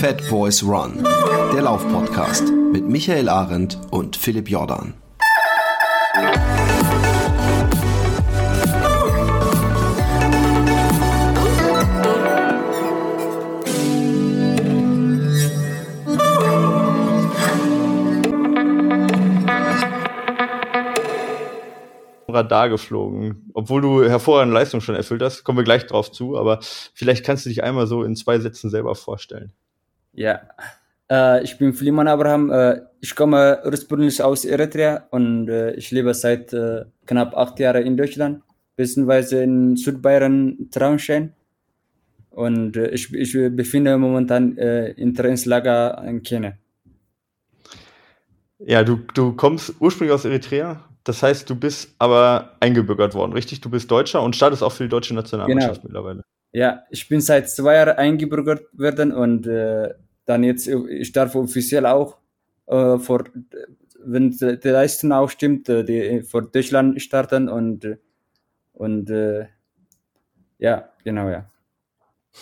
Fat Boys Run, der Laufpodcast mit Michael Arendt und Philipp Jordan. Radar geflogen. Obwohl du hervorragende Leistung schon erfüllt hast, kommen wir gleich drauf zu, aber vielleicht kannst du dich einmal so in zwei Sätzen selber vorstellen. Ja, äh, ich bin Fliman Abraham. Äh, ich komme ursprünglich aus Eritrea und äh, ich lebe seit äh, knapp acht Jahren in Deutschland, beziehungsweise in Südbayern, Traunstein. Und äh, ich, ich befinde momentan äh, in Trainingslager in Kenia. Ja, du, du kommst ursprünglich aus Eritrea, das heißt, du bist aber eingebürgert worden, richtig? Du bist Deutscher und startest auch für die deutsche Nationalmannschaft genau. mittlerweile. Ja, ich bin seit zwei Jahren eingebürgert worden und äh, dann jetzt, ich darf offiziell auch äh, vor, wenn die Leistung auch stimmt, äh, die vor Deutschland starten und, und äh, ja, genau, ja.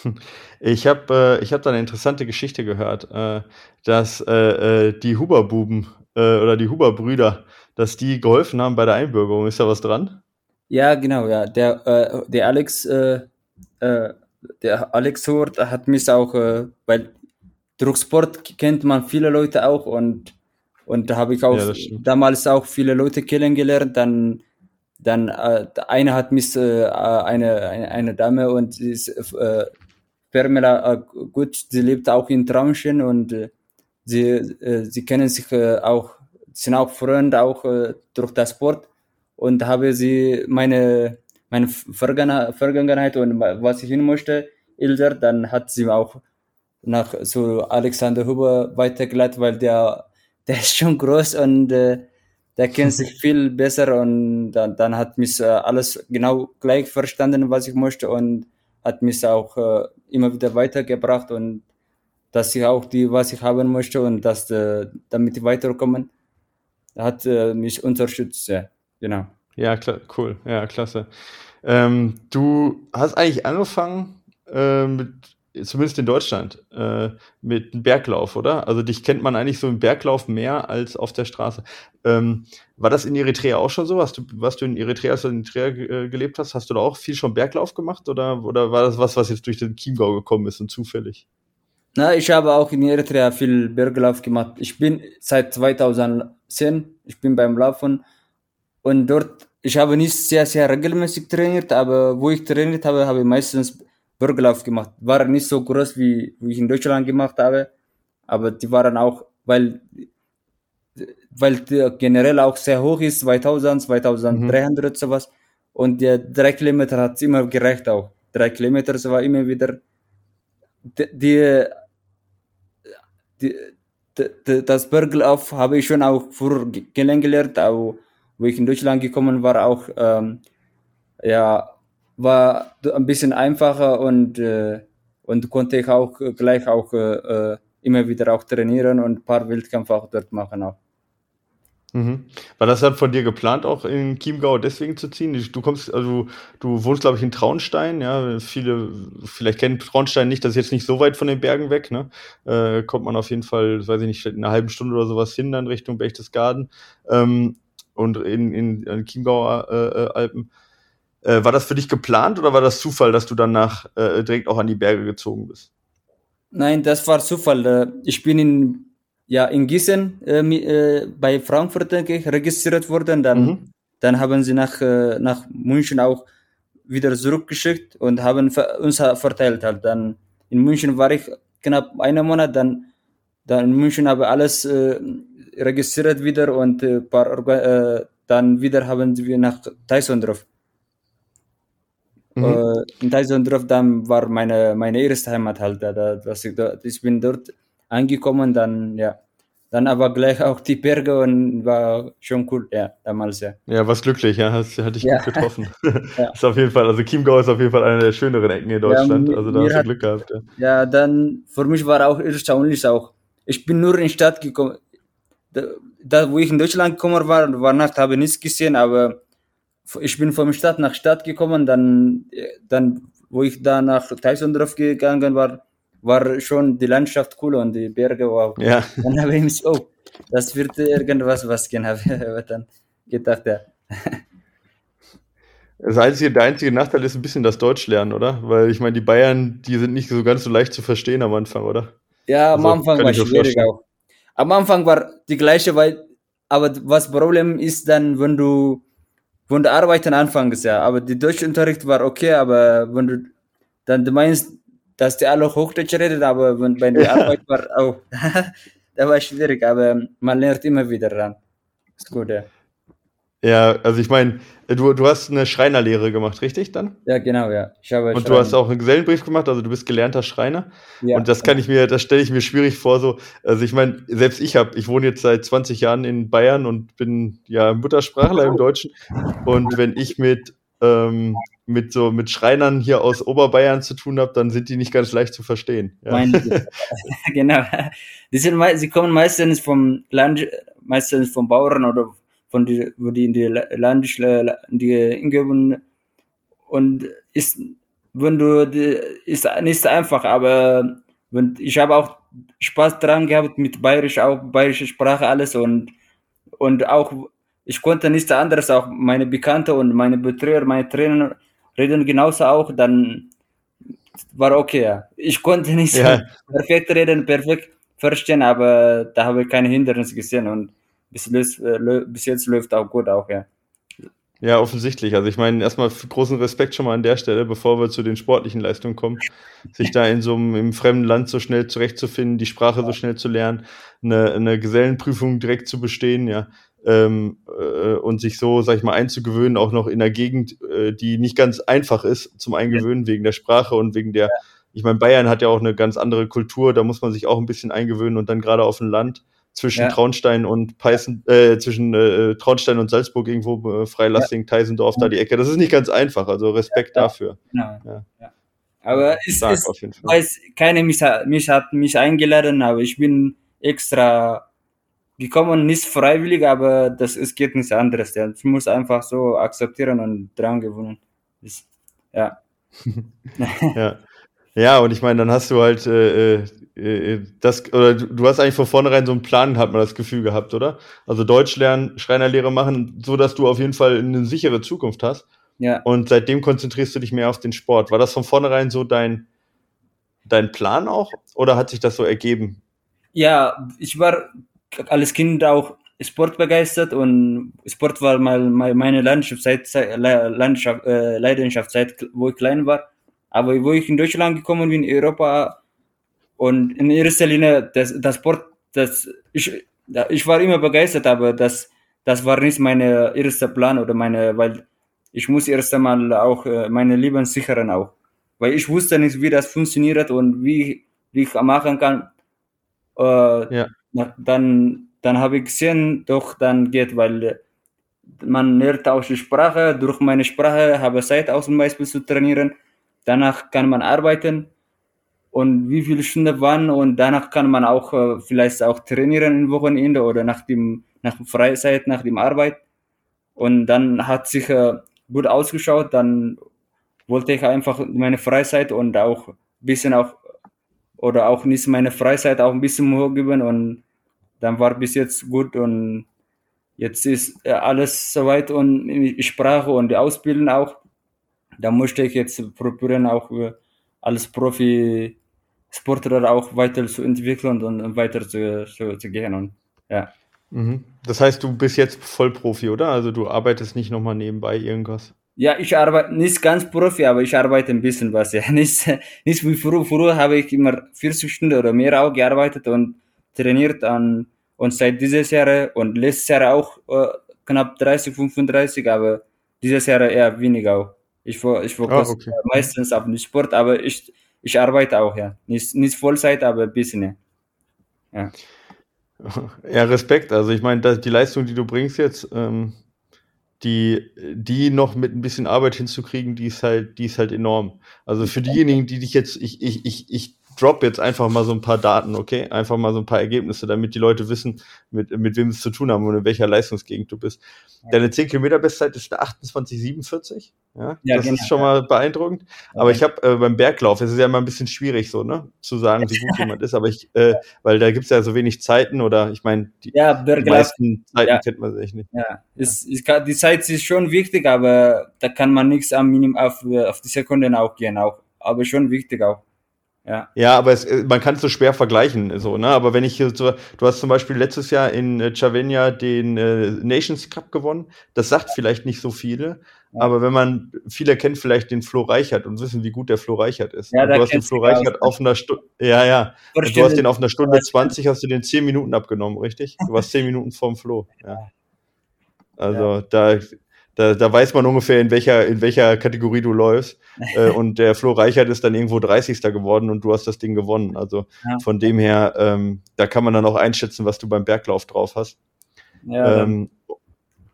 Ich habe äh, hab da eine interessante Geschichte gehört, äh, dass äh, äh die Huber-Buben äh, oder die Huber-Brüder dass die geholfen haben bei der Einbürgerung. Ist da was dran? Ja, genau, ja. Der, äh, der Alex, äh, äh, der Alex Hort hat mich auch, äh, weil Drucksport kennt man viele Leute auch und und da habe ich auch ja, damals auch viele Leute kennengelernt. Dann dann äh, eine hat mich äh, eine, eine eine Dame und sie ist äh, Permela äh, gut, sie lebt auch in Traunchen und äh, sie äh, sie kennen sich äh, auch sind auch Freunde auch äh, durch das Sport und habe sie meine meine Vergangenheit und was ich hin möchte Ilder, dann hat sie auch nach so Alexander Huber weitergeleitet, weil der der ist schon groß und äh, der kennt sich viel besser und dann, dann hat mich äh, alles genau gleich verstanden, was ich möchte und hat mich auch äh, immer wieder weitergebracht und dass ich auch die, was ich haben möchte und dass äh, damit weiterkommen hat äh, mich unterstützt, ja, genau. Ja, klar, cool, ja, klasse. Ähm, du hast eigentlich angefangen äh, mit, zumindest in Deutschland, äh, mit einem Berglauf, oder? Also dich kennt man eigentlich so im Berglauf mehr als auf der Straße. Ähm, war das in Eritrea auch schon so? Hast du, was du in Eritrea, als in Eritrea äh, gelebt hast, hast du da auch viel schon Berglauf gemacht oder, oder war das was, was jetzt durch den Chiemgau gekommen ist und zufällig? Na, ich habe auch in Eritrea viel Berglauf gemacht. Ich bin seit 2010, ich bin beim Laufen und dort, ich habe nicht sehr, sehr regelmäßig trainiert, aber wo ich trainiert habe, habe ich meistens Berglauf gemacht. War nicht so groß, wie, wie ich in Deutschland gemacht habe, aber die waren auch, weil, weil generell auch sehr hoch ist, 2000, 2300 mhm. sowas. Und der drei Kilometer hat immer gereicht auch. Drei Kilometer, das war immer wieder die, die, die, das Berglauf habe ich schon auch früher kennengelernt, auch wo ich in Deutschland gekommen war, auch ähm, ja war ein bisschen einfacher und äh, und konnte ich auch gleich auch äh, äh immer wieder auch trainieren und ein paar Wildkämpfe auch dort machen auch. Mhm. War das dann von dir geplant, auch in Chiemgau deswegen zu ziehen? Du kommst, also du wohnst, glaube ich, in Traunstein, ja. Viele vielleicht kennen Traunstein nicht, das ist jetzt nicht so weit von den Bergen weg, ne? Äh, kommt man auf jeden Fall, weiß ich nicht, in einer halben Stunde oder sowas hin, dann Richtung Berchtesgaden ähm, und in, in, in Chiemgauer äh, äh, Alpen. Äh, war das für dich geplant oder war das Zufall, dass du dann nach, äh, direkt auch an die Berge gezogen bist? Nein, das war Zufall. Äh, ich bin in ja in Gießen äh, bei Frankfurt denke ich, registriert worden. Dann, mhm. dann haben sie nach, nach München auch wieder zurückgeschickt und haben uns verteilt halt. Dann in München war ich knapp einen Monat, dann, dann in München habe alles äh, registriert wieder und äh, paar, äh, dann wieder haben wir nach Teisondorf. Mhm. Äh, in Teisondorf dann war meine, meine erste Heimat halt. Da, da, ich, da, ich bin dort angekommen, dann ja. Dann aber gleich auch die Berge und war schon cool, ja, damals, ja. Ja, was glücklich, ja, hast, hatte ich ja. gut getroffen. ja. Ist auf jeden Fall, also Chiemgau ist auf jeden Fall eine der schöneren Ecken in Deutschland, ja, also da hast du Glück gehabt. Ja. ja, dann, für mich war auch erstaunlich auch, ich bin nur in die Stadt gekommen, da, wo ich in Deutschland gekommen war, war Nacht, habe nichts gesehen, aber ich bin von Stadt nach Stadt gekommen, dann, dann, wo ich da nach Teisondorf gegangen war, war schon die Landschaft cool und die Berge wow. Ja. Dann habe ich mich, oh, das wird irgendwas was gehen, habe ich dann gedacht, ja. Das einzige, der einzige Nachteil ist ein bisschen das Deutschlernen, oder? Weil ich meine, die Bayern, die sind nicht so ganz so leicht zu verstehen am Anfang, oder? Ja, am also, Anfang war schwierig auch. Am Anfang war die gleiche, weil, aber was Problem ist dann, wenn du, wenn du arbeiten anfängst, ja. Aber die Deutschunterricht war okay, aber wenn du, dann du meinst, dass die alle Hochdeutsch reden, aber wenn bei der Arbeit war auch, da war schwierig, aber man lernt immer wieder ran. Ist gut, ja. Ja, also ich meine, du, du hast eine Schreinerlehre gemacht, richtig dann? Ja, genau, ja. Ich habe und du hast auch einen Gesellenbrief gemacht, also du bist gelernter Schreiner. Ja, und das kann ich mir, das stelle ich mir schwierig vor, so. Also ich meine, selbst ich habe, ich wohne jetzt seit 20 Jahren in Bayern und bin ja Muttersprachler im Deutschen. Und wenn ich mit ähm, mit so mit Schreinern hier aus Oberbayern zu tun habe, dann sind die nicht ganz leicht zu verstehen. Ja. Genau. Die sind, sie kommen meistens vom Land, meistens vom Bauern oder von die, wo die in die Land, die Umgebung und ist, wenn du, ist nicht so einfach, aber wenn, ich habe auch Spaß dran gehabt mit Bayerisch, auch bayerische Sprache alles und, und auch, ich konnte nichts anderes, auch meine Bekannte und meine Betreuer, meine Trainer reden genauso auch, dann war okay, ja. Ich konnte nicht ja. perfekt reden, perfekt verstehen, aber da habe ich keine Hindernisse gesehen und bis, äh, bis jetzt läuft auch gut auch, ja. Ja, offensichtlich. Also ich meine, erstmal großen Respekt schon mal an der Stelle, bevor wir zu den sportlichen Leistungen kommen, sich da in so einem im fremden Land so schnell zurechtzufinden, die Sprache so schnell zu lernen, eine, eine Gesellenprüfung direkt zu bestehen, ja, ähm, äh, und sich so, sag ich mal, einzugewöhnen, auch noch in einer Gegend, äh, die nicht ganz einfach ist zum Eingewöhnen wegen der Sprache und wegen der, ich meine, Bayern hat ja auch eine ganz andere Kultur, da muss man sich auch ein bisschen eingewöhnen und dann gerade auf dem Land zwischen ja. Traunstein und Peißen, äh, zwischen äh, Traunstein und Salzburg irgendwo, äh, Freilassing, ja. Teisendorf, da die Ecke. Das ist nicht ganz einfach, also Respekt ja, dafür. Genau. Ja. Aber es ist, weiß, keine mich, mich hat mich eingeladen, aber ich bin extra gekommen, nicht freiwillig, aber das es geht nichts anderes. Ja. Ich muss einfach so akzeptieren und dran gewonnen. ja. ja. Ja, und ich meine, dann hast du halt äh, äh, das, oder du hast eigentlich von vornherein so einen Plan, hat man das Gefühl gehabt, oder? Also Deutsch lernen, Schreinerlehre machen, so dass du auf jeden Fall eine sichere Zukunft hast. Ja. Und seitdem konzentrierst du dich mehr auf den Sport. War das von vornherein so dein, dein Plan auch? Oder hat sich das so ergeben? Ja, ich war als Kind auch Sport begeistert und Sport war mal meine Leidenschaft seit, Leidenschaft, äh, Leidenschaft seit, wo ich klein war. Aber wo ich in Deutschland gekommen bin, in Europa und in erster Linie das, das Sport, das ich, ich war immer begeistert, aber das, das war nicht mein erster Plan oder meine, weil ich muss erst einmal auch äh, meine Leben sichern auch, weil ich wusste nicht, wie das funktioniert und wie, wie ich machen kann. Äh, ja. Dann, dann habe ich gesehen, doch dann geht, weil man lernt auch die Sprache, durch meine Sprache habe ich Zeit auch zum Beispiel zu trainieren danach kann man arbeiten und wie viele Stunden wann und danach kann man auch äh, vielleicht auch trainieren im Wochenende oder nach dem nach Freizeit, nach dem Arbeit. Und dann hat sich äh, gut ausgeschaut, dann wollte ich einfach meine Freizeit und auch ein bisschen auch oder auch nicht meine Freizeit auch ein bisschen hochgeben und dann war bis jetzt gut. Und jetzt ist äh, alles soweit und die Sprache und die Ausbildung auch. Da möchte ich jetzt probieren, auch als Profi-Sportler auch weiter zu entwickeln und weiter zu, zu, zu gehen. Und, ja. Mhm. Das heißt, du bist jetzt Vollprofi, oder? Also du arbeitest nicht nochmal nebenbei irgendwas? Ja, ich arbeite nicht ganz Profi, aber ich arbeite ein bisschen was. Ja. Nicht, nicht wie früher. Früher habe ich immer 40 Stunden oder mehr auch gearbeitet und trainiert an, und seit dieses Jahr und letztes Jahr auch äh, knapp 30, 35, aber dieses Jahr eher weniger auch. Ich, ich fokussiere ah, okay. meistens auf den Sport, aber ich, ich arbeite auch, ja. Nicht, nicht Vollzeit, aber ein bisschen, ja. Ja, Respekt. Also ich meine, die Leistung, die du bringst jetzt, ähm, die, die noch mit ein bisschen Arbeit hinzukriegen, die ist halt, die ist halt enorm. Also für diejenigen, die dich jetzt, ich, ich, ich, ich drop jetzt einfach mal so ein paar Daten, okay? Einfach mal so ein paar Ergebnisse, damit die Leute wissen, mit, mit wem es zu tun haben und in welcher Leistungsgegend du bist. Deine 10 Kilometer Bestzeit ist eine 28,47. Ja, ja das genau, ist schon mal beeindruckend. Aber ich habe äh, beim Berglauf, es ist ja immer ein bisschen schwierig so, ne, zu sagen, wie gut jemand ist. Aber ich, äh, weil da gibt's ja so wenig Zeiten oder ich meine, die, ja, die meisten Zeiten ja. kennt man sich nicht. Ja, es, es kann, die Zeit ist schon wichtig, aber da kann man nichts am Minimum auf, auf die Sekunden auch gehen, auch. Aber schon wichtig auch. Ja. ja, aber es, äh, man kann es so schwer vergleichen, so, ne? Aber wenn ich hier so, du hast zum Beispiel letztes Jahr in äh, Chavenia den äh, Nations Cup gewonnen, das sagt vielleicht nicht so viele, ja. aber wenn man, viele kennt vielleicht den Flo Reichert und wissen, wie gut der Flo Reichert ist. Ja, du hast den Flo Reichert auf einer Stunde, ja, ja, und du hast den auf einer Stunde 20, hast du den 10 Minuten abgenommen, richtig? Du warst 10 Minuten vorm Flo, ja. Also da, da, da weiß man ungefähr, in welcher, in welcher Kategorie du läufst. äh, und der Flo Reichert ist dann irgendwo 30. geworden und du hast das Ding gewonnen. Also ja. von dem her, ähm, da kann man dann auch einschätzen, was du beim Berglauf drauf hast. Ja, ähm,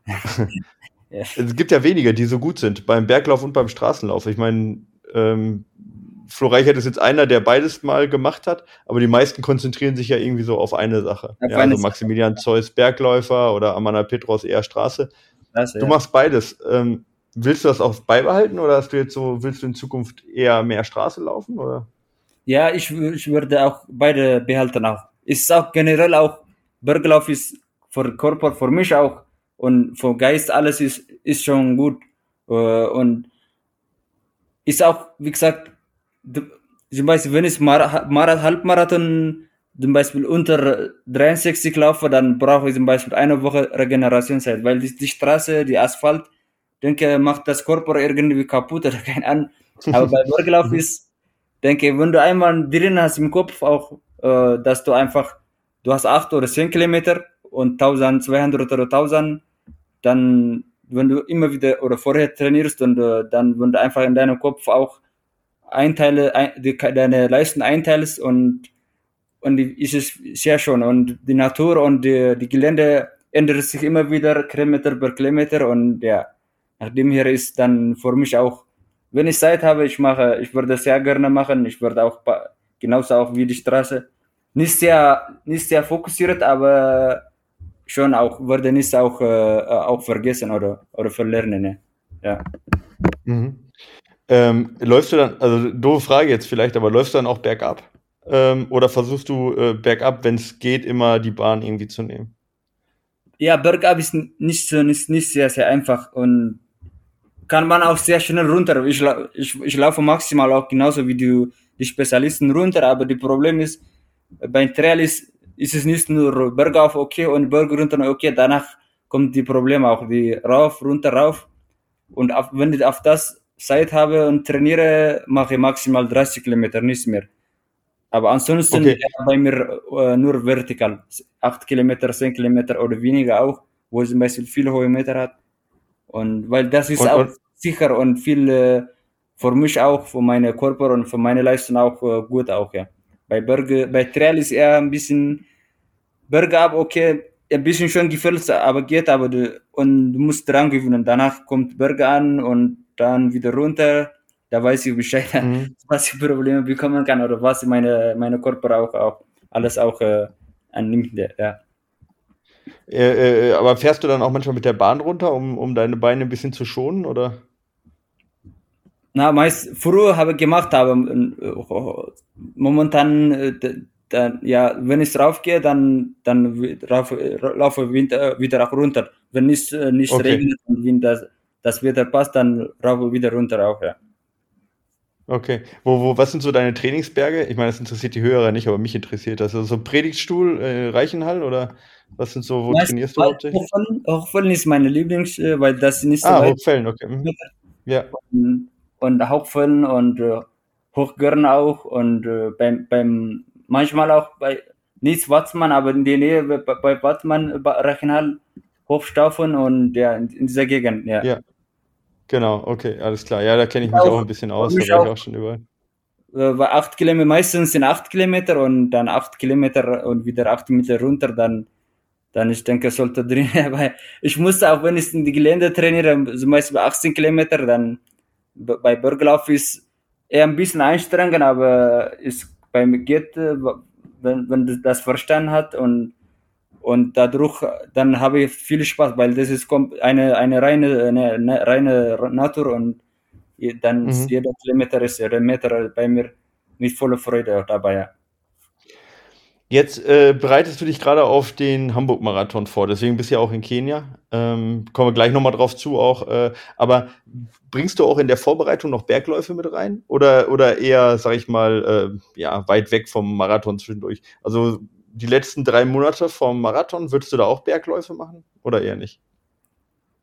es gibt ja wenige, die so gut sind, beim Berglauf und beim Straßenlauf. Ich meine, ähm, Flo Reichert ist jetzt einer, der beides mal gemacht hat, aber die meisten konzentrieren sich ja irgendwie so auf eine Sache. Ja, also Maximilian Zeus Bergläufer oder Amanda Petros eher Straße. Klasse, du ja. machst beides. Ähm, willst du das auch beibehalten oder hast du jetzt so, willst du in Zukunft eher mehr Straße laufen oder? Ja, ich, ich würde auch beide behalten auch. Ist auch generell auch, Berglauf ist für Körper, für mich auch und für Geist alles ist, ist schon gut. Äh, und ist auch, wie gesagt, zum Beispiel, wenn ich Mar Mar Halbmarathon zum Beispiel unter 63 laufe, dann brauche ich zum Beispiel eine Woche Regenerationszeit, weil die, die Straße, die Asphalt, denke, macht das Körper irgendwie kaputt oder kein an. Aber bei Berglauf ist, denke, wenn du einmal drin hast im Kopf auch, äh, dass du einfach, du hast acht oder zehn Kilometer und 1200 oder 1000, dann, wenn du immer wieder oder vorher trainierst und äh, dann, wenn du einfach in deinem Kopf auch Einteile, ein, die, deine Leisten einteilst und und es sehr schön. Und die Natur und die, die Gelände ändert sich immer wieder Kilometer per Kilometer und ja, nachdem hier ist dann für mich auch, wenn ich Zeit habe, ich mache, ich würde sehr gerne machen, ich würde auch genauso auch wie die Straße, nicht sehr, nicht sehr fokussiert, aber schon auch, würde nicht auch, äh, auch vergessen oder, oder verlernen, ne? ja. Mhm. Ähm, läufst du dann, also doofe Frage jetzt vielleicht, aber läufst du dann auch bergab? Ähm, oder versuchst du äh, bergab, wenn es geht, immer die Bahn irgendwie zu nehmen? Ja, bergab ist nicht nicht, nicht sehr, sehr einfach und kann man auch sehr schnell runter. Ich, ich, ich laufe maximal auch genauso wie die, die Spezialisten runter, aber das Problem ist, beim Trail ist, ist es nicht nur bergauf okay und Berg runter okay, danach kommt die Probleme auch, wie rauf, runter, rauf. Und auf, wenn ich auf das Zeit habe und trainiere, mache ich maximal 30 Kilometer, nichts mehr. Aber ansonsten okay. bei mir äh, nur vertikal. 8 Kilometer, 10 Kilometer oder weniger auch, wo zum Beispiel viele hohe Meter hat. Und weil das ist und, auch und, sicher und viel äh, für mich auch, für meine Körper und für meine Leistung auch äh, gut auch, ja. Bei Berge, bei Trail ist eher ein bisschen Berge ab, okay, ein bisschen schon gefällt, aber geht, aber du, und du musst dran gewöhnen. Danach kommt Berge an und dann wieder runter da weiß ich Bescheid, mhm. was ich Probleme bekommen kann oder was meine, meine Körper auch, auch alles auch äh, annimmt. Ja. Äh, äh, aber fährst du dann auch manchmal mit der Bahn runter, um, um deine Beine ein bisschen zu schonen, oder? Na, meist früher habe ich gemacht, aber äh, momentan, äh, dann, ja, wenn ich raufgehe, dann, dann rauf, laufe ich wieder auch runter. Wenn es nicht okay. regnet und wenn das, das Wetter passt, dann raufe ich wieder runter auch, ja. Okay. Wo, wo, was sind so deine Trainingsberge? Ich meine, das interessiert die Hörer nicht, aber mich interessiert das. Also so Predigtstuhl, äh, Reichenhall oder was sind so, wo Meist trainierst du hauptsächlich? Hochfällen, Hochfällen ist meine Lieblings, äh, weil das nicht so ah, Hochfällen, okay. Mhm. Ja. Und, und Hochfällen und äh, Hochgörn auch und äh, beim, beim, manchmal auch bei, nicht Watzmann, aber in der Nähe bei, bei Watzmann, Reichenhall, Hochstaufen und ja, in dieser Gegend, ja. Ja. Genau, okay, alles klar. Ja, da kenne ich mich auch, auch, ein bisschen aus, da war ich auch schon überall. Äh, war acht Kilometer, meistens sind acht Kilometer und dann acht Kilometer und wieder acht Meter runter, dann, dann ich denke, sollte drin, weil ich musste auch, wenn ich in die Gelände trainiere, zum Beispiel 18 Kilometer, dann bei Berglauf ist eher ein bisschen anstrengend, aber ist bei mir geht, äh, wenn, wenn das verstanden hat und und dadurch dann habe ich viel Spaß, weil das ist eine eine reine eine, eine reine Natur und dann ist Mhm. jeder Kilometer ist jeder Meter bei mir mit voller Freude auch dabei. Ja. Jetzt äh, bereitest du dich gerade auf den Hamburg-Marathon vor, deswegen bist du ja auch in Kenia. Ähm, kommen wir gleich nochmal drauf zu auch. Äh, aber bringst du auch in der Vorbereitung noch Bergläufe mit rein? Oder, oder eher, sag ich mal, äh, ja, weit weg vom Marathon zwischendurch? Also die letzten drei Monate vom Marathon, würdest du da auch Bergläufe machen? Oder eher nicht?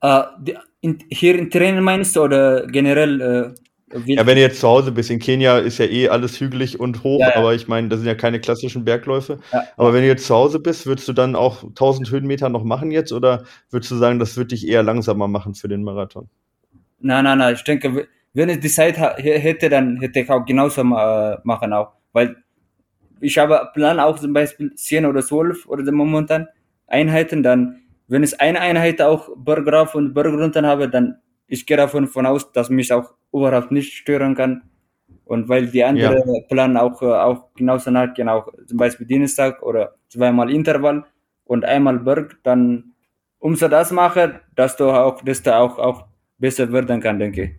Äh, die, in, hier in Training meinst du oder generell? Äh, wie ja, wenn du jetzt zu Hause bist, in Kenia ist ja eh alles hügelig und hoch, ja, ja. aber ich meine, das sind ja keine klassischen Bergläufe. Ja. Aber wenn du jetzt zu Hause bist, würdest du dann auch 1000 Höhenmeter noch machen jetzt oder würdest du sagen, das wird dich eher langsamer machen für den Marathon? Nein, nein, nein, ich denke, wenn ich die Zeit hätte, dann hätte ich auch genauso machen auch, weil ich habe Plan auch zum Beispiel 10 oder 12 oder momentan Einheiten, dann wenn es eine Einheit auch Berg rauf und Berg runter habe, dann ich gehe davon von aus, dass mich auch überhaupt nicht stören kann. Und weil die andere ja. Plan auch, auch genauso nachgehen, auch zum Beispiel Dienstag oder zweimal Intervall und einmal Berg, dann umso das mache, dass du auch, dass du auch, auch besser werden kann, denke ich.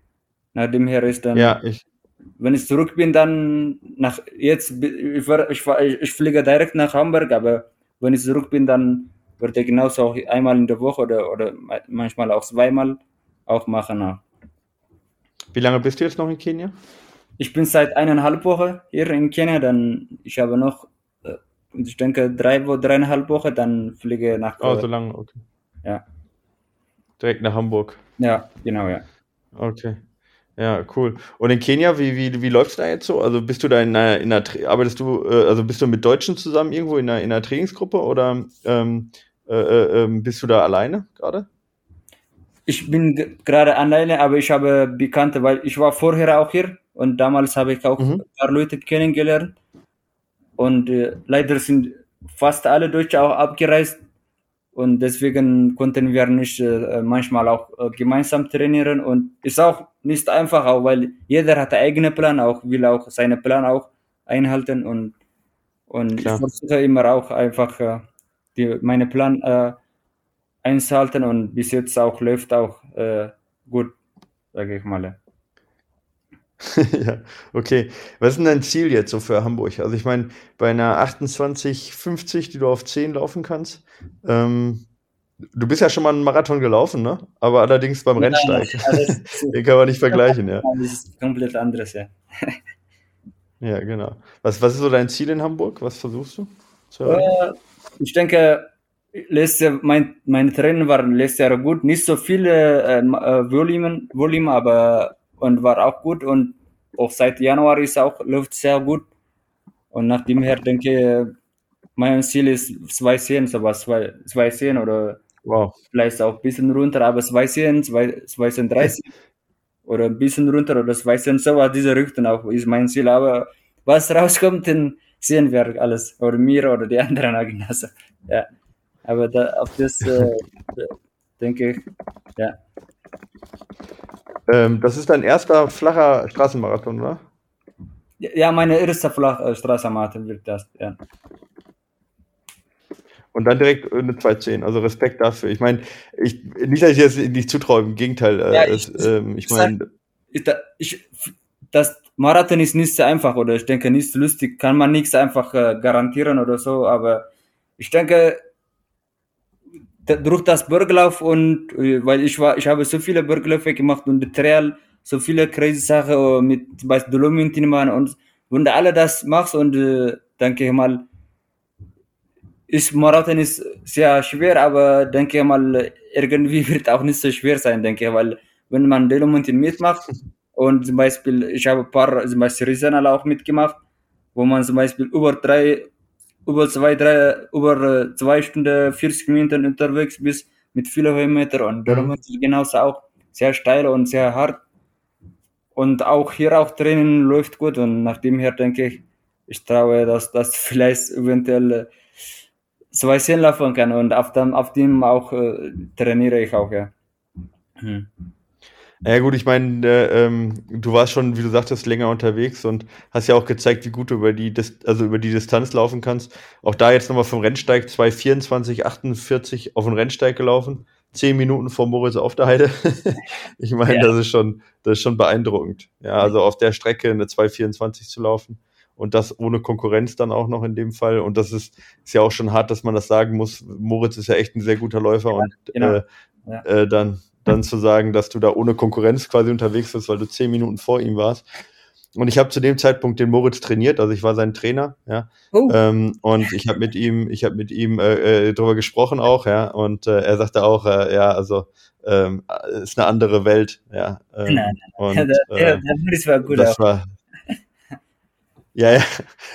Nach dem her ist dann, ja, ich, wenn ich zurück bin, dann nach jetzt, ich, ich, ich fliege direkt nach Hamburg, aber wenn ich zurück bin, dann würde ich genauso auch einmal in der Woche oder, oder manchmal auch zweimal auch machen. Wie lange bist du jetzt noch in Kenia? Ich bin seit eineinhalb Wochen hier in Kenia, dann ich habe noch, ich denke, drei, dreieinhalb Wochen, dann fliege nach. Oh, so lange, okay. Ja. Direkt nach Hamburg. Ja, genau, ja. Okay. Ja, cool. Und in Kenia, wie, wie, wie läuft's da jetzt so? Also bist du da in einer, in einer arbeitest du, äh, also bist du mit Deutschen zusammen irgendwo in einer, in einer Trainingsgruppe oder ähm, äh, äh, bist du da alleine gerade? Ich bin gerade alleine, aber ich habe Bekannte, weil ich war vorher auch hier und damals habe ich auch mhm. ein paar Leute kennengelernt. Und äh, leider sind fast alle Deutsche auch abgereist und deswegen konnten wir nicht äh, manchmal auch äh, gemeinsam trainieren und ist auch nicht einfach, auch weil jeder hat einen eigenen Plan, auch will auch seinen Plan auch einhalten und und Klar. ich versuche immer auch einfach äh, die, meine Plan äh, einzuhalten und bis jetzt auch läuft auch äh, gut, sage ich mal. ja, okay. Was ist denn dein Ziel jetzt so für Hamburg? Also ich meine, bei einer 28,50, die du auf 10 laufen kannst, ähm, du bist ja schon mal einen Marathon gelaufen, ne? Aber allerdings beim Nein, Rennsteig. Den kann man nicht vergleichen, ja. Das ist komplett anderes, ja. ja, genau. Was, was ist so dein Ziel in Hamburg? Was versuchst du? Äh, ich denke, letztes Jahr, mein, meine Training waren letztes Jahr gut. Nicht so viele äh, Volumen, Volumen, aber und war auch gut und auch seit Januar ist auch läuft sehr gut und nach dem her denke ich, mein Ziel ist zwei Szenen, sowas zwei zwei Szenen oder wow. vielleicht auch ein bisschen runter, aber zwei Szenen, zwei zwei Szenen 30 oder ein bisschen runter oder zwei Szenen sowas diese Richtung auch ist mein Ziel, aber was rauskommt, dann sehen wir alles oder mir oder die anderen Agnasse. Ja, aber da, auf das äh, denke ich, ja. Ähm, das ist dein erster flacher Straßenmarathon, oder? Ja, meine erste flache Straßenmarathon wird das, ja. Und dann direkt eine 210. Also Respekt dafür. Ich meine, ich, nicht, dass ich jetzt nicht zutraue, im Gegenteil. Äh, ja, ich, es, ähm, ich meine. Ich, ich, das Marathon ist nicht so einfach oder ich denke nicht so lustig, kann man nichts einfach äh, garantieren oder so, aber ich denke, durch das Berglauf und weil ich war, ich habe so viele Bergläufe gemacht und Trail, so viele crazy Sachen mit zum Beispiel Dolomitin machen und wenn du alle das machst und äh, denke ich mal, ist Marathon ist sehr schwer, aber denke ich mal, irgendwie wird auch nicht so schwer sein, denke ich, weil wenn man Dolomitin mitmacht und zum Beispiel, ich habe ein paar, zum Beispiel Regional auch mitgemacht, wo man zum Beispiel über drei über zwei, drei, über zwei Stunden, 40 Minuten unterwegs bist mit vielen Höhenmeter und darum ist es genauso auch sehr steil und sehr hart. Und auch hier auch Training läuft gut und nach dem her denke ich, ich traue, dass das vielleicht eventuell zwei Sinn laufen kann und auf dem, auf dem auch äh, trainiere ich auch, ja. Hm. Ja gut, ich meine, äh, ähm, du warst schon, wie du sagtest, länger unterwegs und hast ja auch gezeigt, wie gut du über die, Dis also über die Distanz laufen kannst. Auch da jetzt nochmal vom Rennsteig 2,24, 48 auf den Rennsteig gelaufen. Zehn Minuten vor Moritz auf der Heide. ich meine, ja. das ist schon, das ist schon beeindruckend. Ja, also auf der Strecke eine 2,24 zu laufen und das ohne Konkurrenz dann auch noch in dem Fall. Und das ist, ist ja auch schon hart, dass man das sagen muss. Moritz ist ja echt ein sehr guter Läufer ja, und genau. äh, ja. äh, dann dann zu sagen, dass du da ohne Konkurrenz quasi unterwegs bist, weil du zehn Minuten vor ihm warst. Und ich habe zu dem Zeitpunkt den Moritz trainiert, also ich war sein Trainer, ja. Oh. Ähm, und ich habe mit ihm, ich habe mit ihm äh, äh, drüber gesprochen auch, ja. Und äh, er sagte auch, äh, ja, also ähm, ist eine andere Welt, ja. Ähm, nein, nein, und, ja, Moritz war gut. Das auch. war, ja, ja,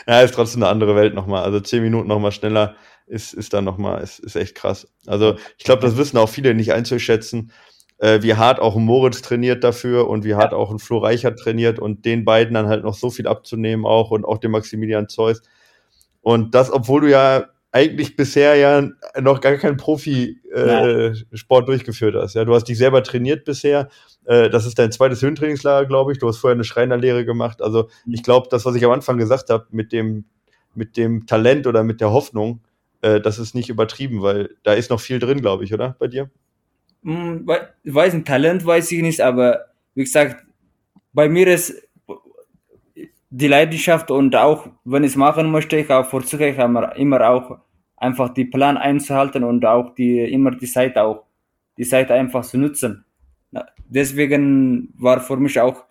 ja, ist trotzdem eine andere Welt nochmal. Also zehn Minuten nochmal schneller ist, ist dann nochmal, ist, ist echt krass. Also ich glaube, das wissen auch viele nicht einzuschätzen äh, wie hart auch ein Moritz trainiert dafür und wie hart auch ein Flo Reichert trainiert und den beiden dann halt noch so viel abzunehmen auch und auch dem Maximilian Zeus. Und das, obwohl du ja eigentlich bisher ja noch gar keinen Profisport äh, durchgeführt hast. Ja, du hast dich selber trainiert bisher. Äh, das ist dein zweites Höhentrainingslager, glaube ich. Du hast vorher eine Schreinerlehre gemacht. Also ich glaube, das, was ich am Anfang gesagt habe, mit dem mit dem Talent oder mit der Hoffnung, äh, das ist nicht übertrieben, weil da ist noch viel drin, glaube ich, oder bei dir? Hm, weiß ein Talent weiß ich nicht, aber wie gesagt, bei mir ist die Leidenschaft und auch wenn ich es machen möchte, ich auch versuche ich immer auch einfach die Plan einzuhalten und auch die immer die Zeit auch die Zeit einfach zu nutzen. Deswegen war für mich auch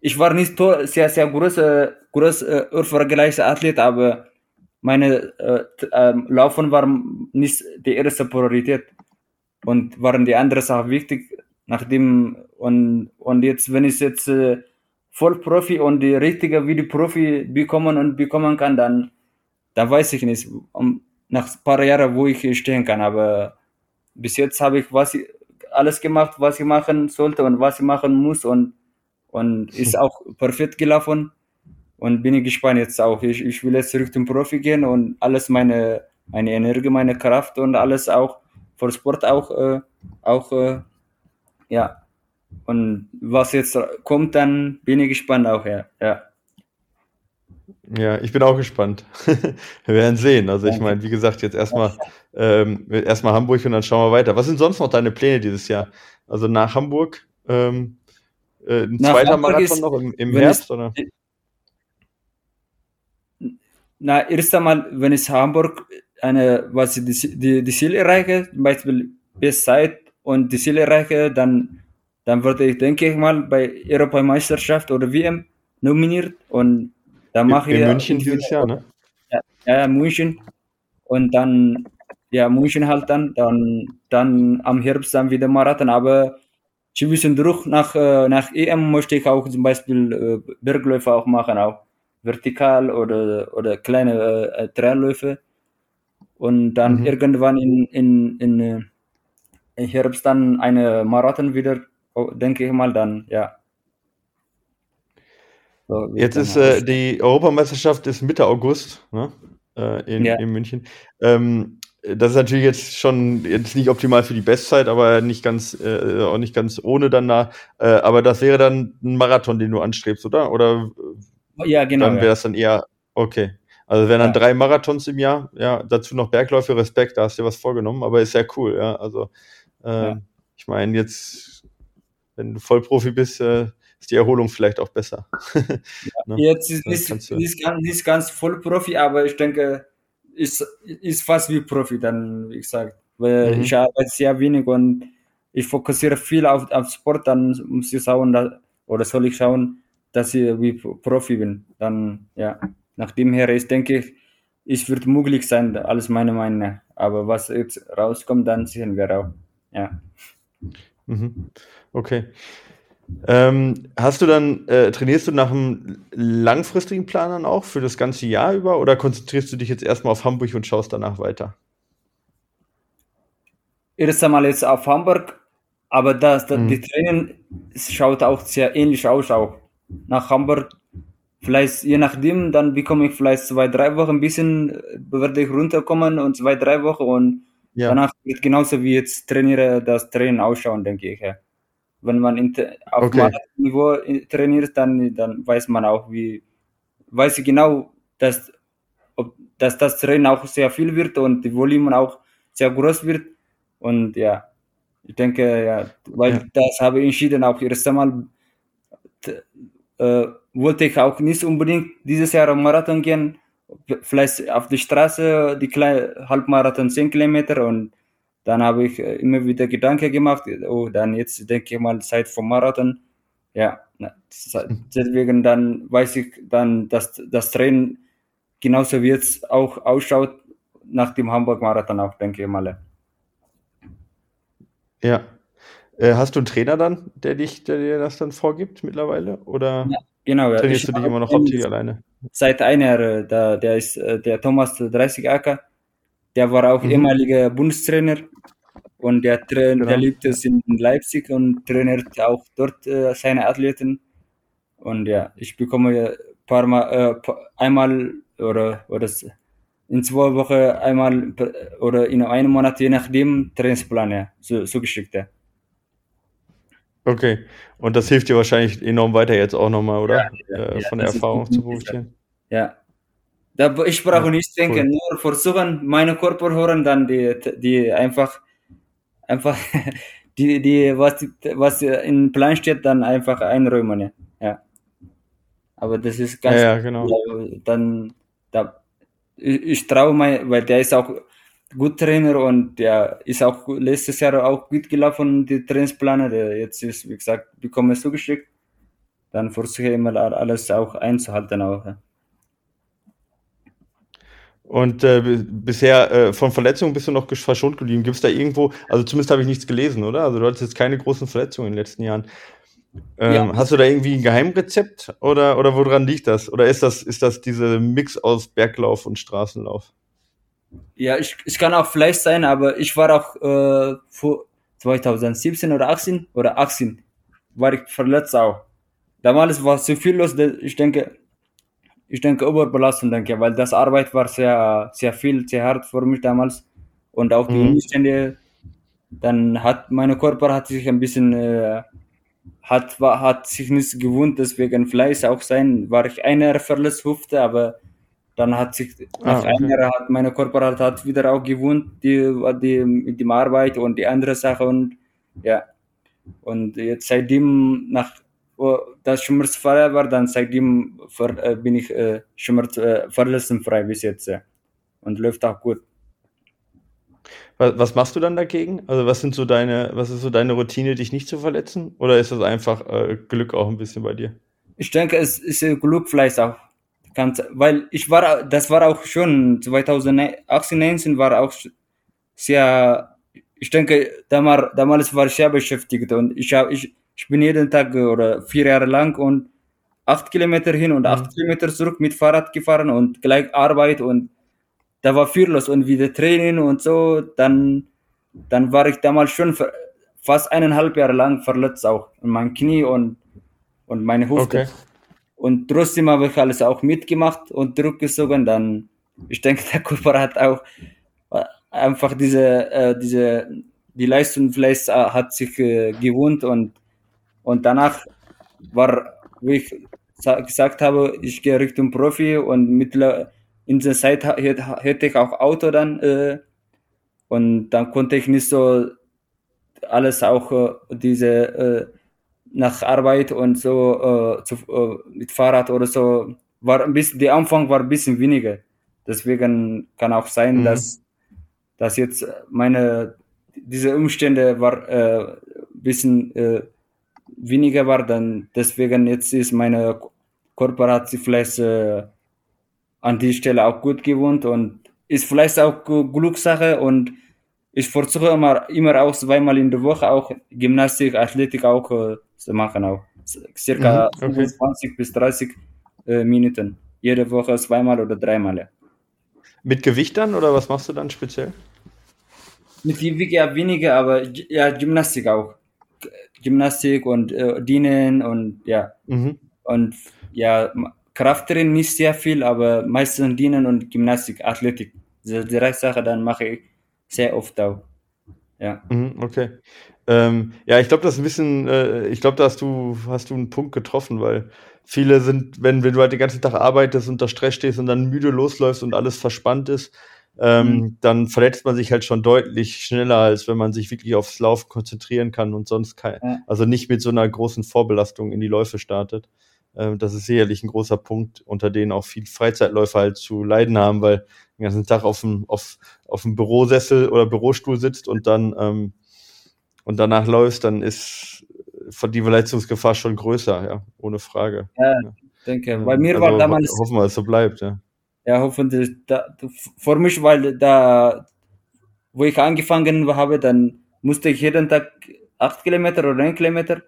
ich war nicht sehr sehr großer groß äh, Athlet, aber meine äh, äh, Laufen war nicht die erste Priorität und waren die anderen Sachen wichtig. Nachdem und, und jetzt, wenn ich jetzt äh, Vollprofi und die richtige wie die Profi bekommen und bekommen kann, dann, dann weiß ich nicht, um, nach ein paar Jahren, wo ich stehen kann. Aber bis jetzt habe ich was alles gemacht, was ich machen sollte und was ich machen muss und, und ist auch perfekt gelaufen. Und bin ich gespannt jetzt auch. Ich, ich will jetzt zurück zum Profi gehen und alles meine, meine Energie, meine Kraft und alles auch für Sport auch, äh, auch äh, ja. Und was jetzt kommt, dann bin ich gespannt auch, ja. Ja, ja ich bin auch gespannt. wir werden sehen. Also ich meine, wie gesagt, jetzt erstmal ähm, erstmal Hamburg und dann schauen wir weiter. Was sind sonst noch deine Pläne dieses Jahr? Also nach Hamburg ähm, äh, ein nach zweiter Hamburg Marathon ist, noch im, im Herbst, es, oder? Na, erst einmal, wenn es Hamburg eine, was ich die, die, die Ziele erreiche, zum Beispiel Bestzeit und die Ziele erreiche, dann, dann würde ich, denke ich mal, bei Europameisterschaft oder WM nominiert und dann mache ich. In München dieses Jahr, ne? Ja, ja, München. Und dann, ja, München halt dann, dann, dann am Herbst dann wieder Marathon, aber zwischendurch nach, äh, nach EM möchte ich auch zum Beispiel äh, Bergläufe auch machen, auch vertikal oder, oder kleine äh, Trailläufe und dann mhm. irgendwann in, in, in, äh, in Herbst dann eine Marathon wieder, oh, denke ich mal, dann, ja. So, Jetzt ist äh, die Europameisterschaft ist Mitte August ne? äh, in, ja. in München. Ähm, das ist natürlich jetzt schon jetzt nicht optimal für die Bestzeit, aber nicht ganz äh, auch nicht ganz ohne dann da. Äh, aber das wäre dann ein Marathon, den du anstrebst, oder? Oder ja, genau. Dann wäre es ja. dann eher okay. Also wären dann ja. drei Marathons im Jahr, ja, dazu noch Bergläufe, Respekt, da hast du dir was vorgenommen, aber ist ja cool, ja. Also äh, ja. ich meine, jetzt, wenn du Vollprofi bist, äh, ist die Erholung vielleicht auch besser. ne? Jetzt ist nicht, nicht, ganz, nicht ganz Vollprofi, aber ich denke, ist, ist fast wie Profi dann, wie gesagt. Weil mhm. ich arbeite sehr wenig und ich fokussiere viel auf, auf Sport, dann muss ich schauen, dass, oder soll ich schauen, dass ich wie Profi bin. Dann, ja nach dem her ist, denke ich, es wird möglich sein, alles meine Meinung. Aber was jetzt rauskommt, dann sehen wir auch. Ja. Mhm. Okay. Ähm, hast du dann, äh, trainierst du nach einem langfristigen Plan dann auch für das ganze Jahr über oder konzentrierst du dich jetzt erstmal auf Hamburg und schaust danach weiter? Erst einmal jetzt auf Hamburg, aber das, das mhm. die Training schaut auch sehr ähnlich aus. Auch. Nach Hamburg vielleicht je nachdem, dann bekomme ich vielleicht zwei, drei Wochen ein bisschen, äh, werde ich runterkommen und zwei, drei Wochen und ja. danach wird genauso wie jetzt trainiere das Training ausschauen, denke ich. Ja. wenn man auf Okay. Marathonniveau trainiert, dann, dann weiß man auch, wie, weiß ich genau, dass, ob, dass das Training auch sehr viel wird und die Volumen auch sehr groß wird. Und ja, ich denke, ja, weil Ja. das habe ich entschieden, auch erst einmal äh, wollte ich auch nicht unbedingt dieses Jahr am Marathon gehen. Vielleicht auf die Straße, die kleine Halbmarathon 10 Kilometer und dann habe ich äh, immer wieder Gedanken gemacht, oh, dann jetzt denke ich mal Zeit vom Marathon. Ja, das- deswegen dann weiß ich dann, dass das Training genauso wie jetzt auch ausschaut nach dem Hamburg-Marathon auch, denke ich mal. Ja. Äh, hast du einen Trainer dann, der dich, der dir das dann vorgibt mittlerweile? Oder Ja, genau, ja. trainierst Ich du dich immer noch hauptsächlich alleine? seit einem Jahr, äh, da, der ist äh, der Thomas 30 Acker, der war auch Mhm. ehemaliger Bundestrainer und der, der Genau. lebt jetzt in Leipzig und trainiert auch dort äh, seine Athleten. Und ja, ich bekomme ja paar Mal, äh, einmal oder, oder in zwei Wochen einmal oder in einem Monat, je nachdem, Trainingsplan, ja, so, so geschickt, ja. Okay. Und das hilft dir wahrscheinlich enorm weiter jetzt auch nochmal, oder? ja, Äh, ja, von der Erfahrung zu ja. profitieren. Ja. Da, ich brauche Ja, nicht denken, cool. nur versuchen, meine Körper hören, dann die, die einfach, einfach, die, die, was, was im Plan steht, dann einfach einräumen, ja. ja. Aber das ist Ja, ganz, ja, genau. dann, da, ich, ich traue mein, weil der ist auch gut Trainer und der ist auch gut- letztes Jahr auch gut gelaufen, die Trainingspläne, der jetzt ist, wie gesagt, bekomme es zugeschickt. Dann versuche ich immer alles auch einzuhalten auch, ja. Und äh, bisher äh, von Verletzungen bist du noch verschont geblieben. Gibt es da irgendwo, also zumindest habe ich nichts gelesen, oder? Also du hattest jetzt keine großen Verletzungen in den letzten Jahren. Ähm, Ja. Hast du da irgendwie ein Geheimrezept oder, oder woran liegt das? Oder ist das, ist das diese Mix aus Berglauf und Straßenlauf? Ja, ich, ich kann auch Fleisch sein, aber ich war auch äh, vor 2017 oder 18 oder 18 war ich verletzt auch. Damals war so viel los, ich denke, ich denke Überbelastung, denke, weil das Arbeit war sehr, sehr viel, sehr hart für mich damals und auch die Mhm. Umstände. Dann hat meine Körper hat sich ein bisschen äh, hat war, hat sich nicht gewohnt, deswegen Fleisch auch sein, war ich einer verletzt Hüfte, aber dann hat sich nach Ah, okay. Jahr hat meine Körper hat, wieder auch gewohnt, die, die mit dem Arbeit und die andere Sache und ja und jetzt seitdem nach wo das schmerzfrei war, dann seitdem ver, äh, bin ich äh, schmerz äh, verletzungsfrei bis jetzt ja. und läuft auch gut. Was, was machst du dann dagegen? Also was sind so deine, was ist so deine Routine, dich nicht zu verletzen? Oder ist das einfach äh, Glück auch ein bisschen bei dir? Ich denke, es ist äh, Glück vielleicht auch. Kann, weil ich war, das war auch schon 2018, 19 war auch sehr, ich denke, damals, damals war ich sehr beschäftigt und ich, hab, ich, ich bin jeden Tag oder vier Jahre lang und acht Kilometer hin und acht Mhm. Kilometer zurück mit Fahrrad gefahren und gleich Arbeit und da war viel los und wieder Training und so, dann, dann war ich damals schon fast eineinhalb Jahre lang verletzt auch. Und mein Knie und, und meine Hüfte. Okay. Und trotzdem habe ich alles auch mitgemacht und zurückgezogen. Dann, ich denke, der Körper hat auch äh, einfach diese, äh, diese, die Leistung vielleicht äh, hat sich äh, gewohnt und, und danach war, wie ich sa- gesagt habe, ich gehe Richtung Profi und mittler, in der Zeit hätte ich auch Auto dann äh, und dann konnte ich nicht so alles auch äh, diese äh, nach Arbeit und so äh, zu, äh, mit Fahrrad oder so war ein bisschen der Anfang war ein bisschen weniger deswegen kann auch sein Mhm. dass dass jetzt meine diese Umstände war äh, ein bisschen äh, weniger war dann deswegen jetzt ist meine sich vielleicht äh, an die Stelle auch gut gewohnt und ist vielleicht auch Glückssache und ich versuche immer, immer auch zweimal in der Woche auch Gymnastik, Athletik auch zu machen auch. C- Circa Mhm, okay. 25 bis 30 äh, Minuten. Jede Woche zweimal oder dreimal. Mit Gewicht dann oder was machst du dann speziell? Mit Gewicht ja weniger, aber ja, Gymnastik auch. Gymnastik und äh, Dienen und ja. Mhm. Und ja, Krafttraining nicht sehr viel, aber meistens Dienen und Gymnastik, Athletik. Diese drei Sachen dann mache ich sehr oft auch. Ja. Mhm, okay. Ähm, ja, ich glaube, das ist ein bisschen, äh, ich glaube, da hast du, hast du einen Punkt getroffen, weil viele sind, wenn, wenn du halt den ganzen Tag arbeitest, unter Stress stehst und dann müde losläufst und alles verspannt ist, ähm, mhm. dann verletzt man sich halt schon deutlich schneller, als wenn man sich wirklich aufs Laufen konzentrieren kann und sonst kein, ja. also nicht mit so einer großen Vorbelastung in die Läufe startet. Ähm, das ist sicherlich ein großer Punkt, unter denen auch viele Freizeitläufer halt zu leiden haben, weil den ganzen Tag auf dem, auf, auf dem Bürosessel oder Bürostuhl sitzt und dann ähm, und danach läufst, dann ist die Verletzungsgefahr schon größer, ja, ohne Frage. Ja, ja. denke. Bei mir also, war damals. Hoffen wir, dass es so bleibt, ja. Ja, hoffentlich. Da, für mich, weil da, wo ich angefangen habe, dann musste ich jeden Tag acht Kilometer oder neun Kilometer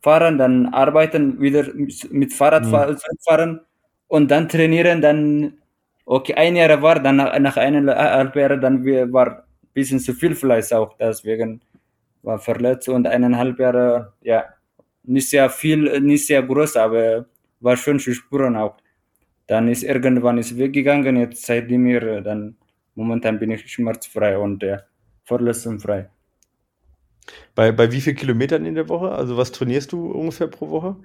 fahren, dann arbeiten, wieder mit Fahrrad mhm. fahren und dann trainieren, dann, okay, ein Jahr war, dann nach, nach eineinhalb Jahren, dann war ein bisschen zu viel Fleiß auch, deswegen war verletzt und eineinhalb Jahre, ja, nicht sehr viel, nicht sehr groß, aber war schön zu spüren auch. Dann ist irgendwann ist weggegangen, jetzt seitdem mir, dann momentan bin ich schmerzfrei und ja, verletzungsfrei. Bei, bei wie viel Kilometern in der Woche? Also was trainierst du ungefähr pro Woche?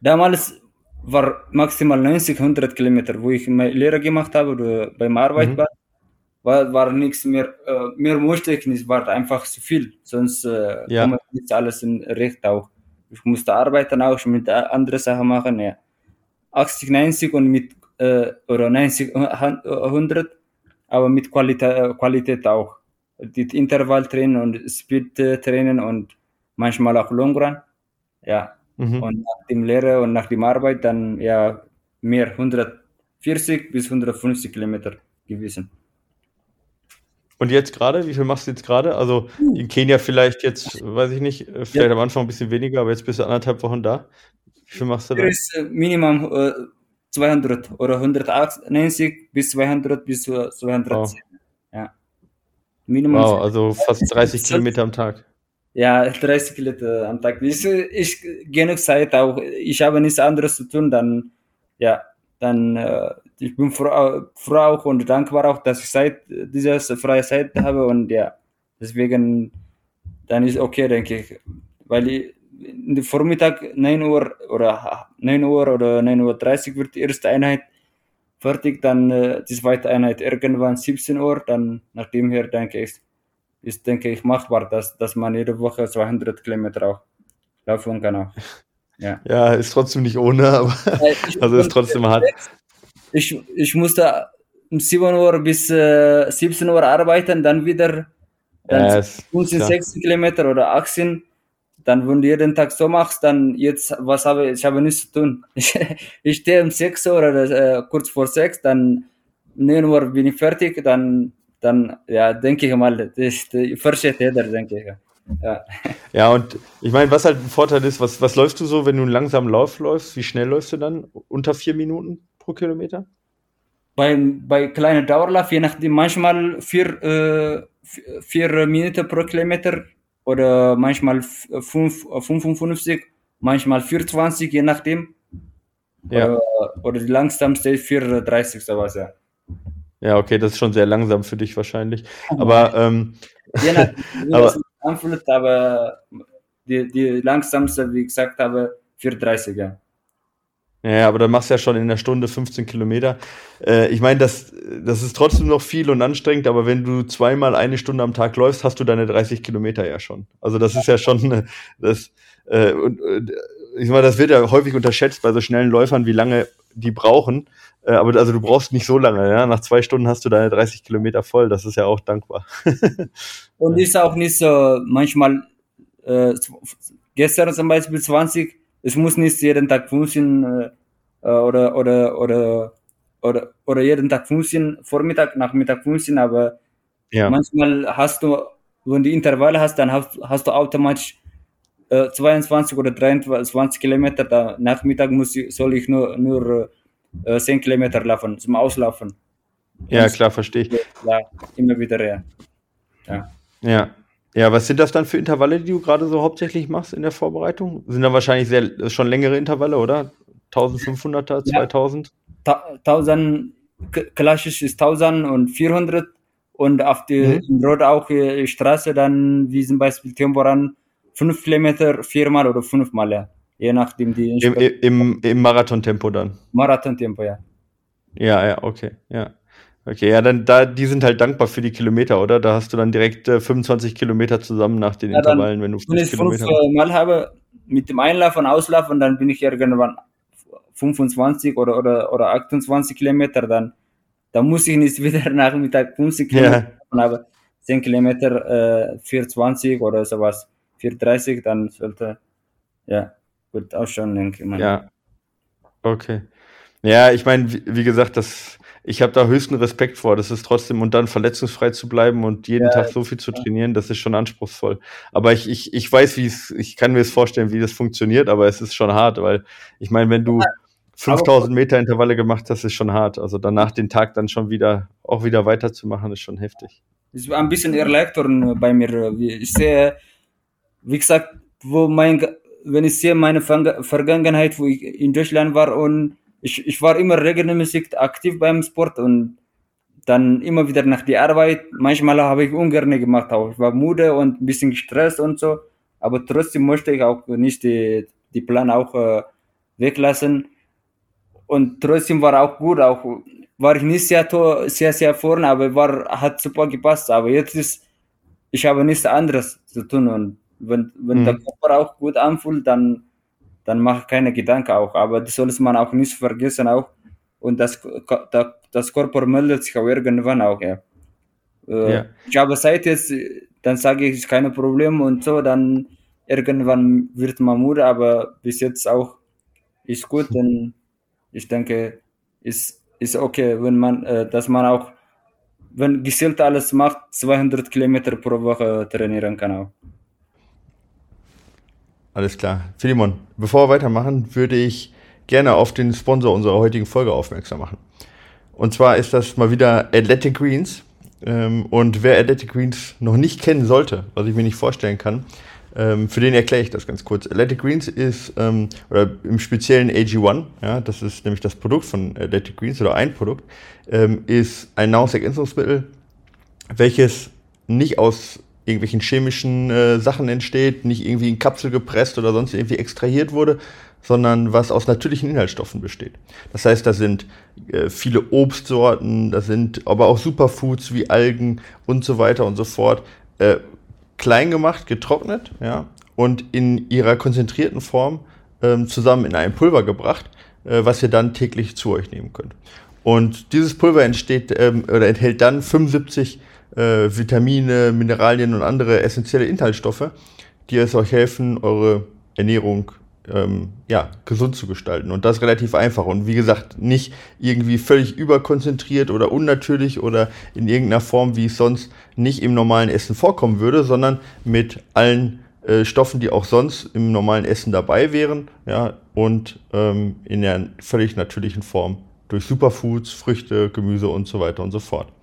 Damals war maximal 90, 100 Kilometer, wo ich meine Lehre gemacht habe beim Arbeit mhm. War war, nichts mehr, äh, mehr musste ich nicht, war einfach zu viel, sonst äh, ja. kommt nicht alles in Recht auch. Ich musste arbeiten auch, mit anderen Sachen machen, ja. 80, 90 und mit, äh, oder 90, 100, aber mit Qualität, äh, Qualität auch. Die Intervalltraining und Speed-Training und manchmal auch Long Run, ja. Mhm. Und nach dem Lehre und nach dem Arbeit dann, ja, mehr, 140 bis 150 Kilometer gewesen. Und jetzt gerade, wie viel machst du jetzt gerade? Also in Kenia vielleicht jetzt, weiß ich nicht, äh, vielleicht ja. am Anfang ein bisschen weniger, aber jetzt bist du anderthalb Wochen da. Wie viel machst du da? Ist äh, Minimum äh, 200 oder 190 bis 200 bis 210. Wow. Ja. Minimum. Wow, also fast 30 Kilometer am Tag. Ja, 30 Kilometer am Tag. Ich, ich genug Zeit auch. Ich habe nichts anderes zu tun, dann ja, dann äh, ich bin froh, froh auch und dankbar auch, dass ich seit dieser freie Zeit habe und ja, deswegen dann ist okay, denke ich, weil ich, in der Vormittag 9 Uhr oder 9 Uhr oder 9 Uhr 30 wird die erste Einheit fertig, dann äh, die zweite Einheit irgendwann 17 Uhr, dann nach dem her denke ich, ist denke ich machbar, dass, dass man jede Woche 200 Kilometer auch laufen kann auch. Ja. ja, ist trotzdem nicht ohne, aber also ist trotzdem hart. Ich, ich musste um 7 Uhr bis äh, 17 Uhr arbeiten, dann wieder dann yes, 15, 16 Kilometer oder 18. Dann, wenn du jeden Tag so machst, dann jetzt, was habe ich, ich habe nichts zu tun. Ich, ich stehe um 6 Uhr oder äh, kurz vor 6, dann 9 Uhr bin ich fertig, dann, dann ja, denke ich mal, das, das versteht jeder, denke ich. Ja. ja, und ich meine, was halt ein Vorteil ist, was, was läufst du so, wenn du einen langsamen Lauf läufst? Wie schnell läufst du dann? Unter vier Minuten pro Kilometer? Bei, bei kleinen Dauerlauf, je nachdem, manchmal vier, äh, vier Minuten pro Kilometer oder manchmal fünf, 55, manchmal 420, je nachdem. Ja. Oder, oder die langsamste ist 430 sowas, ja. Ja, okay, das ist schon sehr langsam für dich wahrscheinlich. Aber, ähm, je nachdem, aber, anfühlt, aber die, die langsamste, wie ich gesagt habe, 430, ja. Ja, aber dann machst du ja schon in der Stunde 15 Kilometer. Äh, ich meine, das, das ist trotzdem noch viel und anstrengend, aber wenn du zweimal eine Stunde am Tag läufst, hast du deine 30 Kilometer ja schon. Also das ist ja schon äh, das äh, und äh, ich meine, das wird ja häufig unterschätzt bei so schnellen Läufern, wie lange die brauchen. Äh, aber also du brauchst nicht so lange, ja. Nach zwei Stunden hast du deine 30 Kilometer voll. Das ist ja auch dankbar. und ist auch nicht so manchmal äh, gestern zum Beispiel 20. Es muss nicht jeden Tag 15 äh, oder oder oder oder oder jeden Tag 15 Vormittag, Nachmittag 15, aber ja. manchmal hast du, wenn du Intervalle hast, dann hast, hast du automatisch äh, 22 oder 23 Kilometer. Da Nachmittag muss ich, soll ich nur nur äh, 10 Kilometer laufen, zum Auslaufen. Ja, klar, verstehe ich. Ja, immer wieder, ja. ja. Ja. Ja, was sind das dann für Intervalle, die du gerade so hauptsächlich machst in der Vorbereitung? Sind dann wahrscheinlich sehr, schon längere Intervalle, oder? 1500er, 2000? Ja, 1000, klassisch ist 1400 und auf die mhm. Rot auch äh, Straße dann, wie zum Beispiel Temporan, fünf Kilometer viermal oder fünfmal, ja. Je nachdem die. Im, im, im Marathontempo dann. Marathontempo, ja. Ja, ja, okay, ja. Okay, ja, dann da, die sind halt dankbar für die Kilometer, oder? Da hast du dann direkt äh, 25 Kilometer zusammen nach den ja, Intervallen, wenn du fünf wenn ich Kilometer fünf äh, Mal habe mit dem Einlauf und Auslauf und dann bin ich irgendwann 25 oder, oder, oder 28 Kilometer, dann, dann muss ich nicht wieder Nachmittag 50 Kilometer ja. aber 10 Kilometer äh, 420 oder sowas, 430, dann sollte, ja, gut ausschauen, denke ich mal. Ja, okay. Ja, ich meine, wie, wie gesagt, das ich habe da höchsten Respekt vor. Das ist trotzdem, und dann verletzungsfrei zu bleiben und jeden ja, Tag so viel zu trainieren, das ist schon anspruchsvoll. Aber ich, ich, ich weiß, wie es, ich kann mir es vorstellen, wie das funktioniert, aber es ist schon hart, weil ich meine, wenn du 5000 Meter Intervalle gemacht hast, ist schon hart. Also danach den Tag dann schon wieder, auch wieder weiterzumachen, ist schon heftig. Es war ein bisschen Erleichterung bei mir. Ich sehe, wie gesagt, wo mein, wenn ich sehe meine Vergangenheit, wo ich in Deutschland war und ich, ich war immer regelmäßig aktiv beim Sport und dann immer wieder nach der Arbeit. Manchmal habe ich ungern gemacht, auch ich war müde und ein bisschen gestresst und so. Aber trotzdem möchte ich auch nicht die, die Plan auch äh, weglassen. Und trotzdem war auch gut, auch war ich nicht sehr, sehr, sehr vorne, aber war, hat super gepasst. Aber jetzt ist, ich habe nichts anderes zu tun. Und wenn, wenn mhm. der Körper auch gut anfühlt, dann dann mach keine Gedanken auch. Aber das soll man auch nicht vergessen auch. Und das, das Körper meldet sich auch irgendwann auch, ja. Äh, ja. Ich habe Zeit jetzt, dann sage ich, ist kein Problem und so, dann irgendwann wird man müde, aber bis jetzt auch ist gut, denn ich denke, ist, ist okay, wenn man, äh, dass man auch, wenn gezielt alles macht, 200 Kilometer pro Woche trainieren kann auch. Alles klar. Philemon, bevor wir weitermachen, würde ich gerne auf den Sponsor unserer heutigen Folge aufmerksam machen. Und zwar ist das mal wieder Athletic Greens. Ähm, und wer Athletic Greens noch nicht kennen sollte, was ich mir nicht vorstellen kann, ähm, für den erkläre ich das ganz kurz. Athletic Greens ist, ähm, oder im speziellen AG1, ja, das ist nämlich das Produkt von Athletic Greens oder ein Produkt, ist ein Nahrungsergänzungsmittel, welches nicht aus irgendwelchen chemischen äh, Sachen entsteht, nicht irgendwie in Kapsel gepresst oder sonst irgendwie extrahiert wurde, sondern was aus natürlichen Inhaltsstoffen besteht. Das heißt, da sind äh, viele Obstsorten, da sind aber auch Superfoods wie Algen und so weiter und so fort äh, klein gemacht, getrocknet, ja, und in ihrer konzentrierten Form ähm, zusammen in ein Pulver gebracht, äh, was ihr dann täglich zu euch nehmen könnt. Und dieses Pulver entsteht ähm, oder enthält dann 75 äh, Vitamine, Mineralien und andere essentielle Inhaltsstoffe, die es euch helfen, eure Ernährung ähm, ja, gesund zu gestalten. Und das relativ einfach. Und wie gesagt, nicht irgendwie völlig überkonzentriert oder unnatürlich oder in irgendeiner Form, wie es sonst nicht im normalen Essen vorkommen würde, sondern mit allen äh, Stoffen, die auch sonst im normalen Essen dabei wären, ja, und ähm, in der völlig natürlichen Form durch Superfoods, Früchte, Gemüse und so weiter und so fort.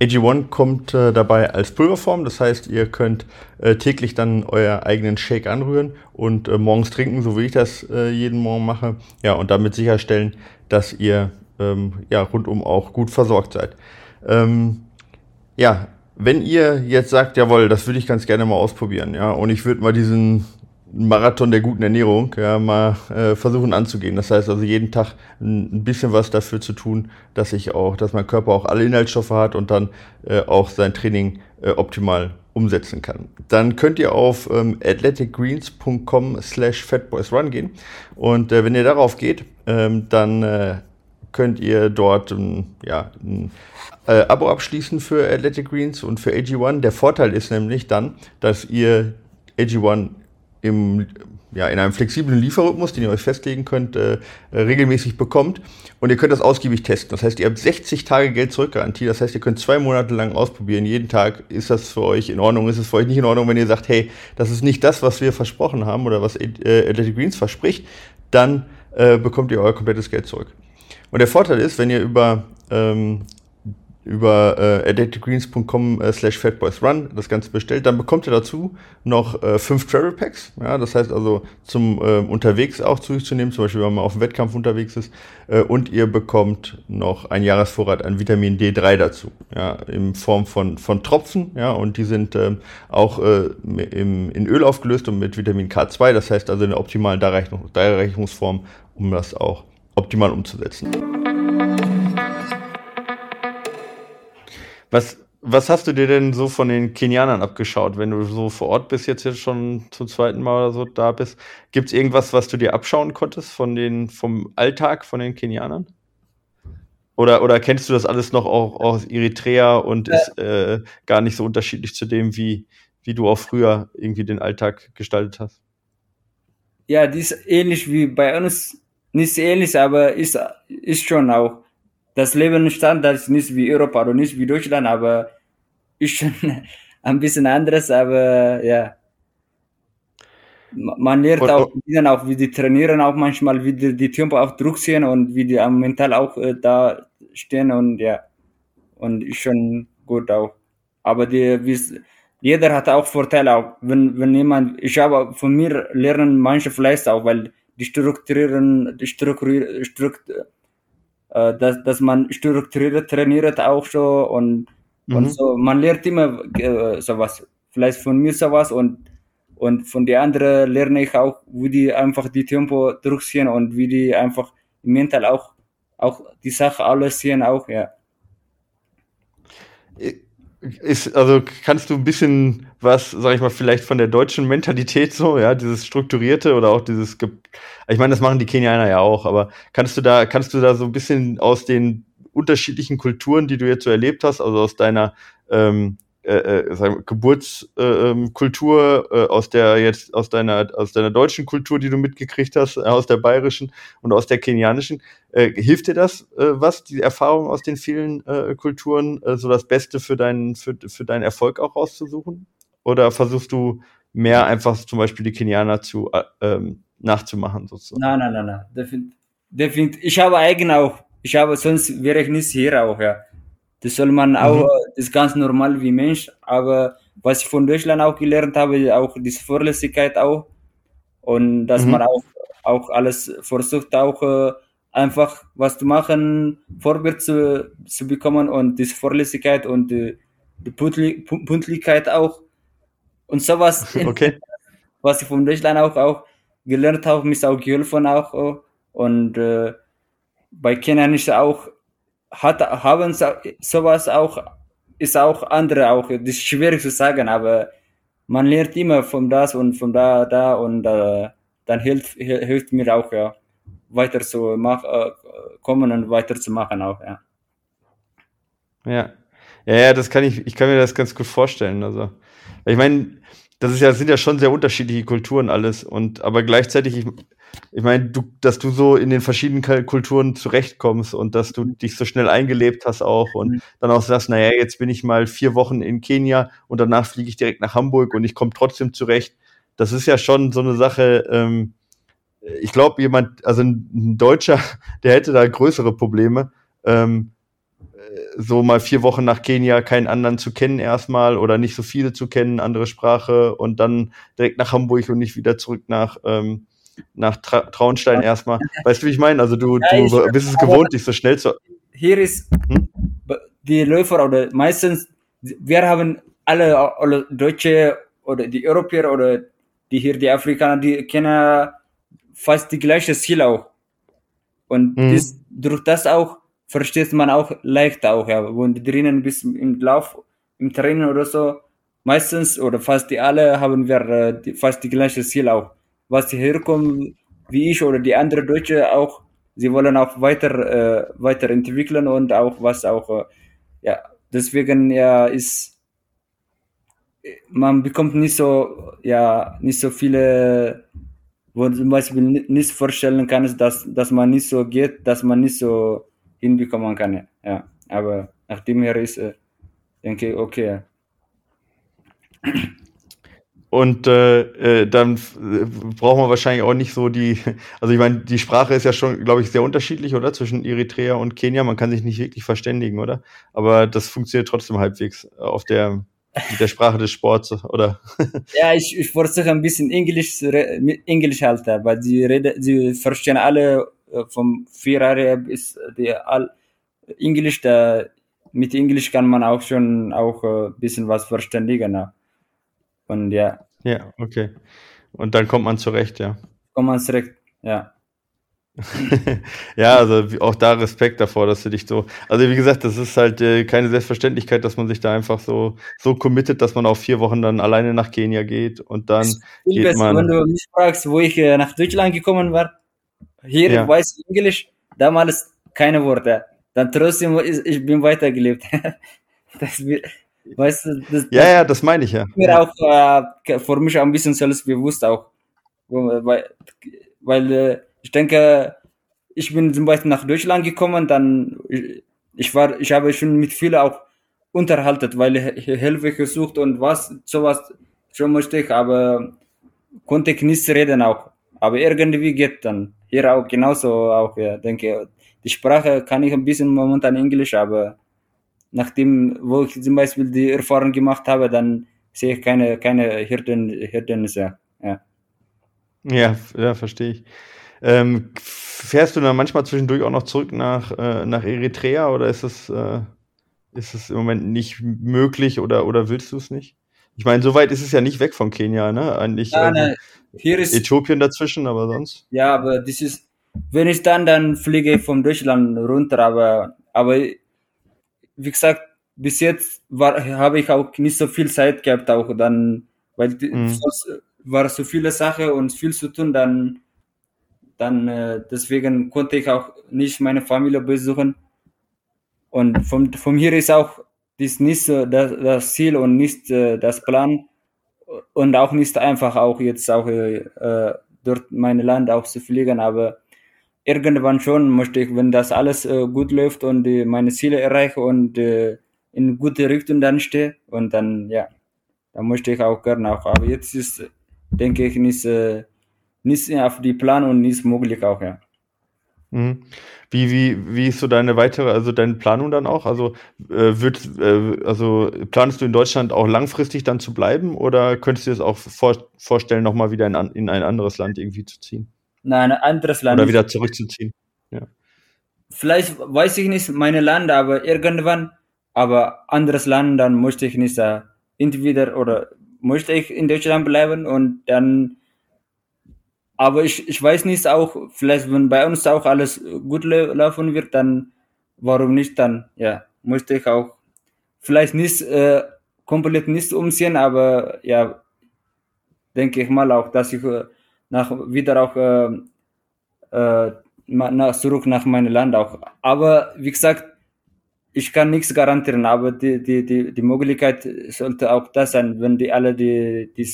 AG1 kommt äh, dabei als Pulverform, das heißt, ihr könnt äh, täglich dann euer eigenen Shake anrühren und äh, morgens trinken, so wie ich das äh, jeden Morgen mache. Ja, und damit sicherstellen, dass ihr ähm, ja, rundum auch gut versorgt seid. Ähm, ja, wenn ihr jetzt sagt, jawohl, das würde ich ganz gerne mal ausprobieren, ja, und ich würde mal diesen Marathon der guten Ernährung ja, mal äh, versuchen anzugehen. Das heißt also jeden Tag ein, ein, bisschen was dafür zu tun, dass ich auch, dass mein Körper auch alle Inhaltsstoffe hat und dann äh, auch sein Training äh, optimal umsetzen kann. Dann könnt ihr auf ähm, athleticgreens.com slash fatboysrun gehen und äh, wenn ihr darauf geht, ähm, dann äh, könnt ihr dort ähm, ja, ein äh, Abo abschließen für Athletic Greens und für AG1. Der Vorteil ist nämlich dann, dass ihr AG1 im, ja, in einem flexiblen Lieferrhythmus, den ihr euch festlegen könnt, äh, regelmäßig bekommt. Und ihr könnt das ausgiebig testen. Das heißt, ihr habt 60 Tage Geld zurückgarantie. Das heißt, ihr könnt zwei Monate lang ausprobieren. Jeden Tag ist das für euch in Ordnung. Ist es für euch nicht in Ordnung, wenn ihr sagt, hey, das ist nicht das, was wir versprochen haben oder was äh, Athletic Greens verspricht, dann äh, bekommt ihr euer komplettes Geld zurück. Und der Vorteil ist, wenn ihr über ähm, über äh, addictedgreens.com äh, slash fatboysrun das Ganze bestellt, dann bekommt ihr dazu noch äh, fünf Travel Packs. Ja, das heißt also zum äh, unterwegs auch zu sich zu nehmen, zum Beispiel wenn man auf dem Wettkampf unterwegs ist. Äh, und ihr bekommt noch ein Jahresvorrat an Vitamin D3 dazu, ja, in Form von, von Tropfen. Ja, und die sind ähm, auch äh, im, in Öl aufgelöst und mit Vitamin K2. Das heißt also eine optimale Darreichungsform, um das auch optimal umzusetzen. Was, was hast du dir denn so von den Kenianern abgeschaut, wenn du so vor Ort bist, jetzt, jetzt schon zum zweiten Mal oder so da bist? Gibt es irgendwas, was du dir abschauen konntest von den, vom Alltag von den Kenianern? Oder, oder kennst du das alles noch auch aus Eritrea und ja. ist äh, gar nicht so unterschiedlich zu dem, wie, wie du auch früher irgendwie den Alltag gestaltet hast? Ja, die ist ähnlich wie bei uns. Nicht ähnlich, aber ist, ist schon auch das Lebensstandard ist nicht wie Europa oder nicht wie Deutschland, aber ist schon ein bisschen anderes, aber ja. Man lernt und, auch, auch, wie die trainieren, auch manchmal, wie die, die Tempo auch Druck sehen und wie die am mental auch äh, da stehen und ja. Und ist schon gut auch. Aber die, wie, jeder hat auch Vorteile auch. Wenn, wenn jemand, ich habe von mir lernen manche vielleicht auch, weil die strukturieren, die strukturieren, strukturieren äh, dass, dass man strukturiert trainiert auch schon und, mhm. und so. Man lernt immer äh, sowas. Vielleicht von mir sowas und, und von den anderen lerne ich auch, wie die einfach die Tempo durchziehen und wie die einfach mental auch, auch die Sache alles sehen auch, ja. Ist, also kannst du ein bisschen was, sag ich mal, vielleicht von der deutschen Mentalität so, ja, dieses strukturierte oder auch dieses, ich meine, das machen die Kenianer ja auch, aber kannst du da, kannst du da so ein bisschen aus den unterschiedlichen Kulturen, die du jetzt so erlebt hast, also aus deiner ähm, äh, äh, Geburtskultur, äh, äh, aus der jetzt aus deiner aus deiner deutschen Kultur, die du mitgekriegt hast, äh, aus der bayerischen und aus der kenianischen, äh, hilft dir das äh, was die Erfahrung aus den vielen äh, Kulturen, äh, so das Beste für deinen für, für deinen Erfolg auch rauszusuchen? Oder versuchst du mehr einfach zum Beispiel die Kenianer zu äh, ähm, nachzumachen sozusagen? Nein, nein, nein, nein. Definitiv. Definitiv. Ich habe eigen auch. Ich habe sonst wäre ich nicht hier auch ja. Das soll man auch, mhm. das ist ganz normal wie Mensch, aber was ich von Deutschland auch gelernt habe, auch diese Vorlässigkeit auch und dass mhm. man auch, auch alles versucht auch äh, einfach was zu machen, vorwärts zu, zu bekommen und diese Vorlässigkeit und die, die Pünktlichkeit auch und sowas, okay. was ich von Deutschland auch, auch gelernt habe, mich auch geholfen auch und äh, bei Kenia ist auch hat, haben sowas auch, ist auch andere auch, das ist schwierig zu sagen, aber man lernt immer von das und von da, da und äh, dann hilft, hilft mir auch, ja, weiter zu mach, äh, kommen und weiter zu machen auch, ja. Ja. Ja, ja, das kann ich, ich kann mir das ganz gut vorstellen. Also, ich meine, das ist ja, sind ja schon sehr unterschiedliche Kulturen alles und aber gleichzeitig, ich, ich meine, du, dass du so in den verschiedenen Kulturen zurechtkommst und dass du dich so schnell eingelebt hast auch und mhm. dann auch sagst, naja, jetzt bin ich mal vier Wochen in Kenia und danach fliege ich direkt nach Hamburg und ich komme trotzdem zurecht. Das ist ja schon so eine Sache, ähm, ich glaube, jemand, also ein Deutscher, der hätte da größere Probleme. Ähm, so mal vier Wochen nach Kenia keinen anderen zu kennen erstmal oder nicht so viele zu kennen, andere Sprache und dann direkt nach Hamburg und nicht wieder zurück nach, ähm, nach Tra Traunstein erstmal. Weißt du, wie ich meine? Also du, ja, du bist es gewohnt, dich so schnell zu. Hier ist hm? die Läufer oder meistens, wir haben alle, alle Deutsche oder die Europäer oder die hier, die Afrikaner, die kennen fast die gleiche Ziel auch. Und mhm. das, durch das auch versteht man auch leicht auch, ja. Und drinnen bis im Lauf, im Training oder so, meistens oder fast die alle haben wir äh, die, fast die gleiche Ziel auch. Was sie herkommen, wie ich oder die andere Deutsche auch, sie wollen auch weiter, äh, weiterentwickeln und auch was auch, äh, ja, deswegen ja ist, man bekommt nicht so, ja, nicht so viele, wo zum Beispiel nicht vorstellen kann, dass, dass man nicht so geht, dass man nicht so hinbekommen kann. Ja, aber nachdem er ist, äh, denke ich, okay. Und äh, äh dann äh, brauchen wir wahrscheinlich auch nicht so die, also ich meine, die Sprache ist ja schon, glaube ich, sehr unterschiedlich, oder? Zwischen Eritrea und Kenia. Man kann sich nicht wirklich verständigen, oder? Aber das funktioniert trotzdem halbwegs auf der, mit der Sprache des Sports, oder? ja, ich, ich versuche ein bisschen Englisch, Englisch halt, weil sie reden, sie verstehen alle vom vier Jahre bis die all, Englisch, da, mit Englisch kann man auch schon auch ein bisschen was verständigen. Ne? Und ja. Ja, okay. Und dann kommt man zurecht, ja. Kommt man zurecht, ja. ja, also auch da Respekt davor, dass du dich so. Also wie gesagt, das ist halt äh, keine Selbstverständlichkeit, dass man sich da einfach so so committet, dass man auch vier Wochen dann alleine nach Kenia geht und dann geht man. Wenn du mich fragst, wo ich äh, nach Deutschland gekommen war, hier ja. weiß ich Englisch, damals keine Worte. Dann trotzdem, ich, ich bin weitergelebt. das, Weißt du, das, ja, ja, das meine ich ja. Mir auch äh, für mich auch ein bisschen selbstbewusst auch. Weil, weil äh, ich denke, ich bin zum Beispiel nach Deutschland gekommen, dann ich war, ich habe schon mit vielen auch unterhalten, weil ich Hilfe gesucht und was, sowas schon möchte ich, aber konnte ich nicht reden auch. Aber irgendwie geht dann. Hier auch genauso auch, ja, denke, die Sprache kann ich ein bisschen momentan Englisch, aber nachdem, wo ich zum Beispiel die Erfahrung gemacht habe, dann sehe ich keine, keine Hürden, Hindernisse. Ja. ja, ja, verstehe ich. Ähm, fährst du dann manchmal zwischendurch auch noch zurück nach, äh, nach Eritrea oder ist es, äh, ist es im Moment nicht möglich oder, oder willst du es nicht? Ich meine, so weit ist es ja nicht weg von Kenia, ne? Eigentlich ja, ne, hier ist Äthiopien dazwischen, aber sonst. Ja, aber das ist, wenn ich dann, dann fliege ich von Deutschland runter, aber, aber wie gesagt, bis jetzt war, habe ich auch nicht so viel Zeit gehabt, auch dann, weil mhm. war so viele Sachen und viel zu tun, dann, dann äh, deswegen konnte ich auch nicht meine Familie besuchen. Und vom, vom hier ist auch das nicht so das, das Ziel und nicht äh, das Plan und auch nicht einfach auch jetzt auch äh, dort mein Land auch zu fliegen, aber irgendwann schon möchte ich, wenn das alles äh, gut läuft und äh, meine Ziele erreiche und äh, in gute Richtung dann stehe und dann, ja, dann möchte ich auch gerne auch. Aber jetzt ist, denke ich, nicht, äh, nicht auf die Plan und nicht möglich auch, ja. Mhm. Wie, wie, wie ist so deine weitere, also deine Planung dann auch? Also, äh, wird, äh, also planst du in Deutschland auch langfristig dann zu bleiben oder könntest du dir das auch vor, vorstellen, nochmal wieder in, in ein anderes Land irgendwie zu ziehen? Nein, ein anderes Land. Oder wieder zurückzuziehen. Ja. Vielleicht weiß ich nicht meine Land, aber irgendwann, aber anderes Land, dann möchte ich nicht da entweder oder möchte ich in Deutschland bleiben und dann aber ich, ich weiß nicht auch, vielleicht wenn bei uns auch alles gut laufen wird, dann warum nicht dann, ja, möchte ich auch vielleicht nicht äh, komplett nicht umziehen, aber ja, denke ich mal auch, dass ich äh, nach, wieder auch äh, äh, nach, zurück nach meinem Land auch. Aber wie gesagt, ich kann nichts garantieren, aber die, die, die, die Möglichkeit sollte auch das sein, wenn die alle die, die,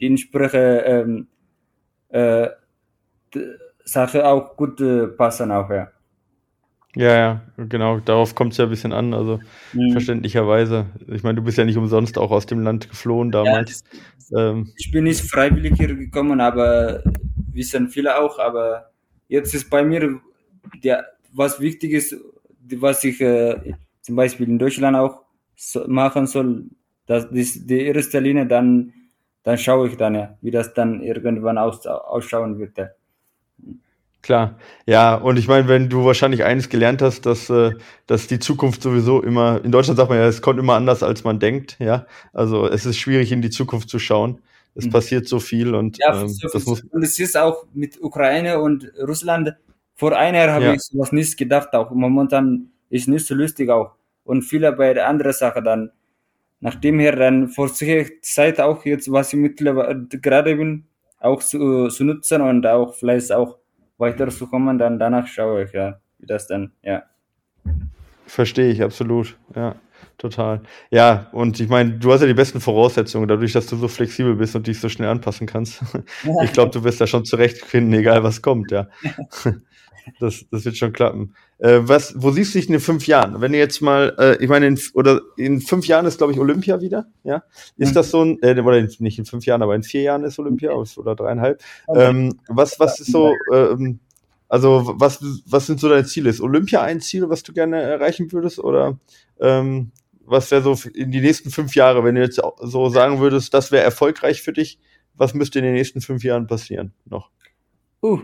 die entsprechende ähm, äh, Sache auch gut äh, passen auch, ja. Ja, ja, genau, darauf kommt es ja ein bisschen an, also mhm. verständlicherweise. Ich meine, du bist ja nicht umsonst auch aus dem Land geflohen damals. Ja, ähm. Ich bin nicht freiwillig hier gekommen, aber wissen viele auch, aber jetzt ist bei mir der, was wichtig ist, was ich äh, zum Beispiel in Deutschland auch so machen soll, dass das die erste Linie, dann, dann schaue ich dann ja, wie das dann irgendwann aus, ausschauen wird. Ja. Klar, ja, und ich meine, wenn du wahrscheinlich eines gelernt hast, dass, äh, dass die Zukunft sowieso immer, in Deutschland sagt man ja, es kommt immer anders, als man denkt, ja. Also es ist schwierig, in die Zukunft zu schauen. Es mhm. passiert so viel und ja, ähm, so das muss. Und es ist auch mit Ukraine und Russland. Vor einer Jahr habe ja. ich sowas nicht gedacht, auch momentan ist nicht so lustig auch. Und viele bei der anderen Sache dann. Nachdem her dann vor sich Zeit auch jetzt, was ich mittlerweile gerade bin, auch zu, zu nutzen und auch vielleicht auch weiterzukommen, dann danach schaue ich, ja, wie das dann, ja. Verstehe ich, absolut, ja, total. Ja, und ich meine, du hast ja die besten Voraussetzungen, dadurch, dass du so flexibel bist und dich so schnell anpassen kannst. ich glaube, du wirst da schon zurechtfinden, egal was kommt, ja. das, das wird schon klappen. Äh, was, wo siehst du dich in fünf Jahren? Wenn du jetzt mal, äh, ich meine, in, oder in fünf Jahren ist, glaube ich, Olympia wieder, ja? Ist mhm. das so ein, äh, oder nicht in fünf Jahren, aber in vier Jahren ist Olympia oder dreieinhalb. Ähm, was, was ist so, ähm, also was, was sind so deine Ziele? Ist Olympia ein Ziel, was du gerne erreichen würdest? Oder ähm, was wäre so in die nächsten fünf Jahre, wenn du jetzt so sagen würdest, das wäre erfolgreich für dich? Was müsste in den nächsten fünf Jahren passieren noch? Uh,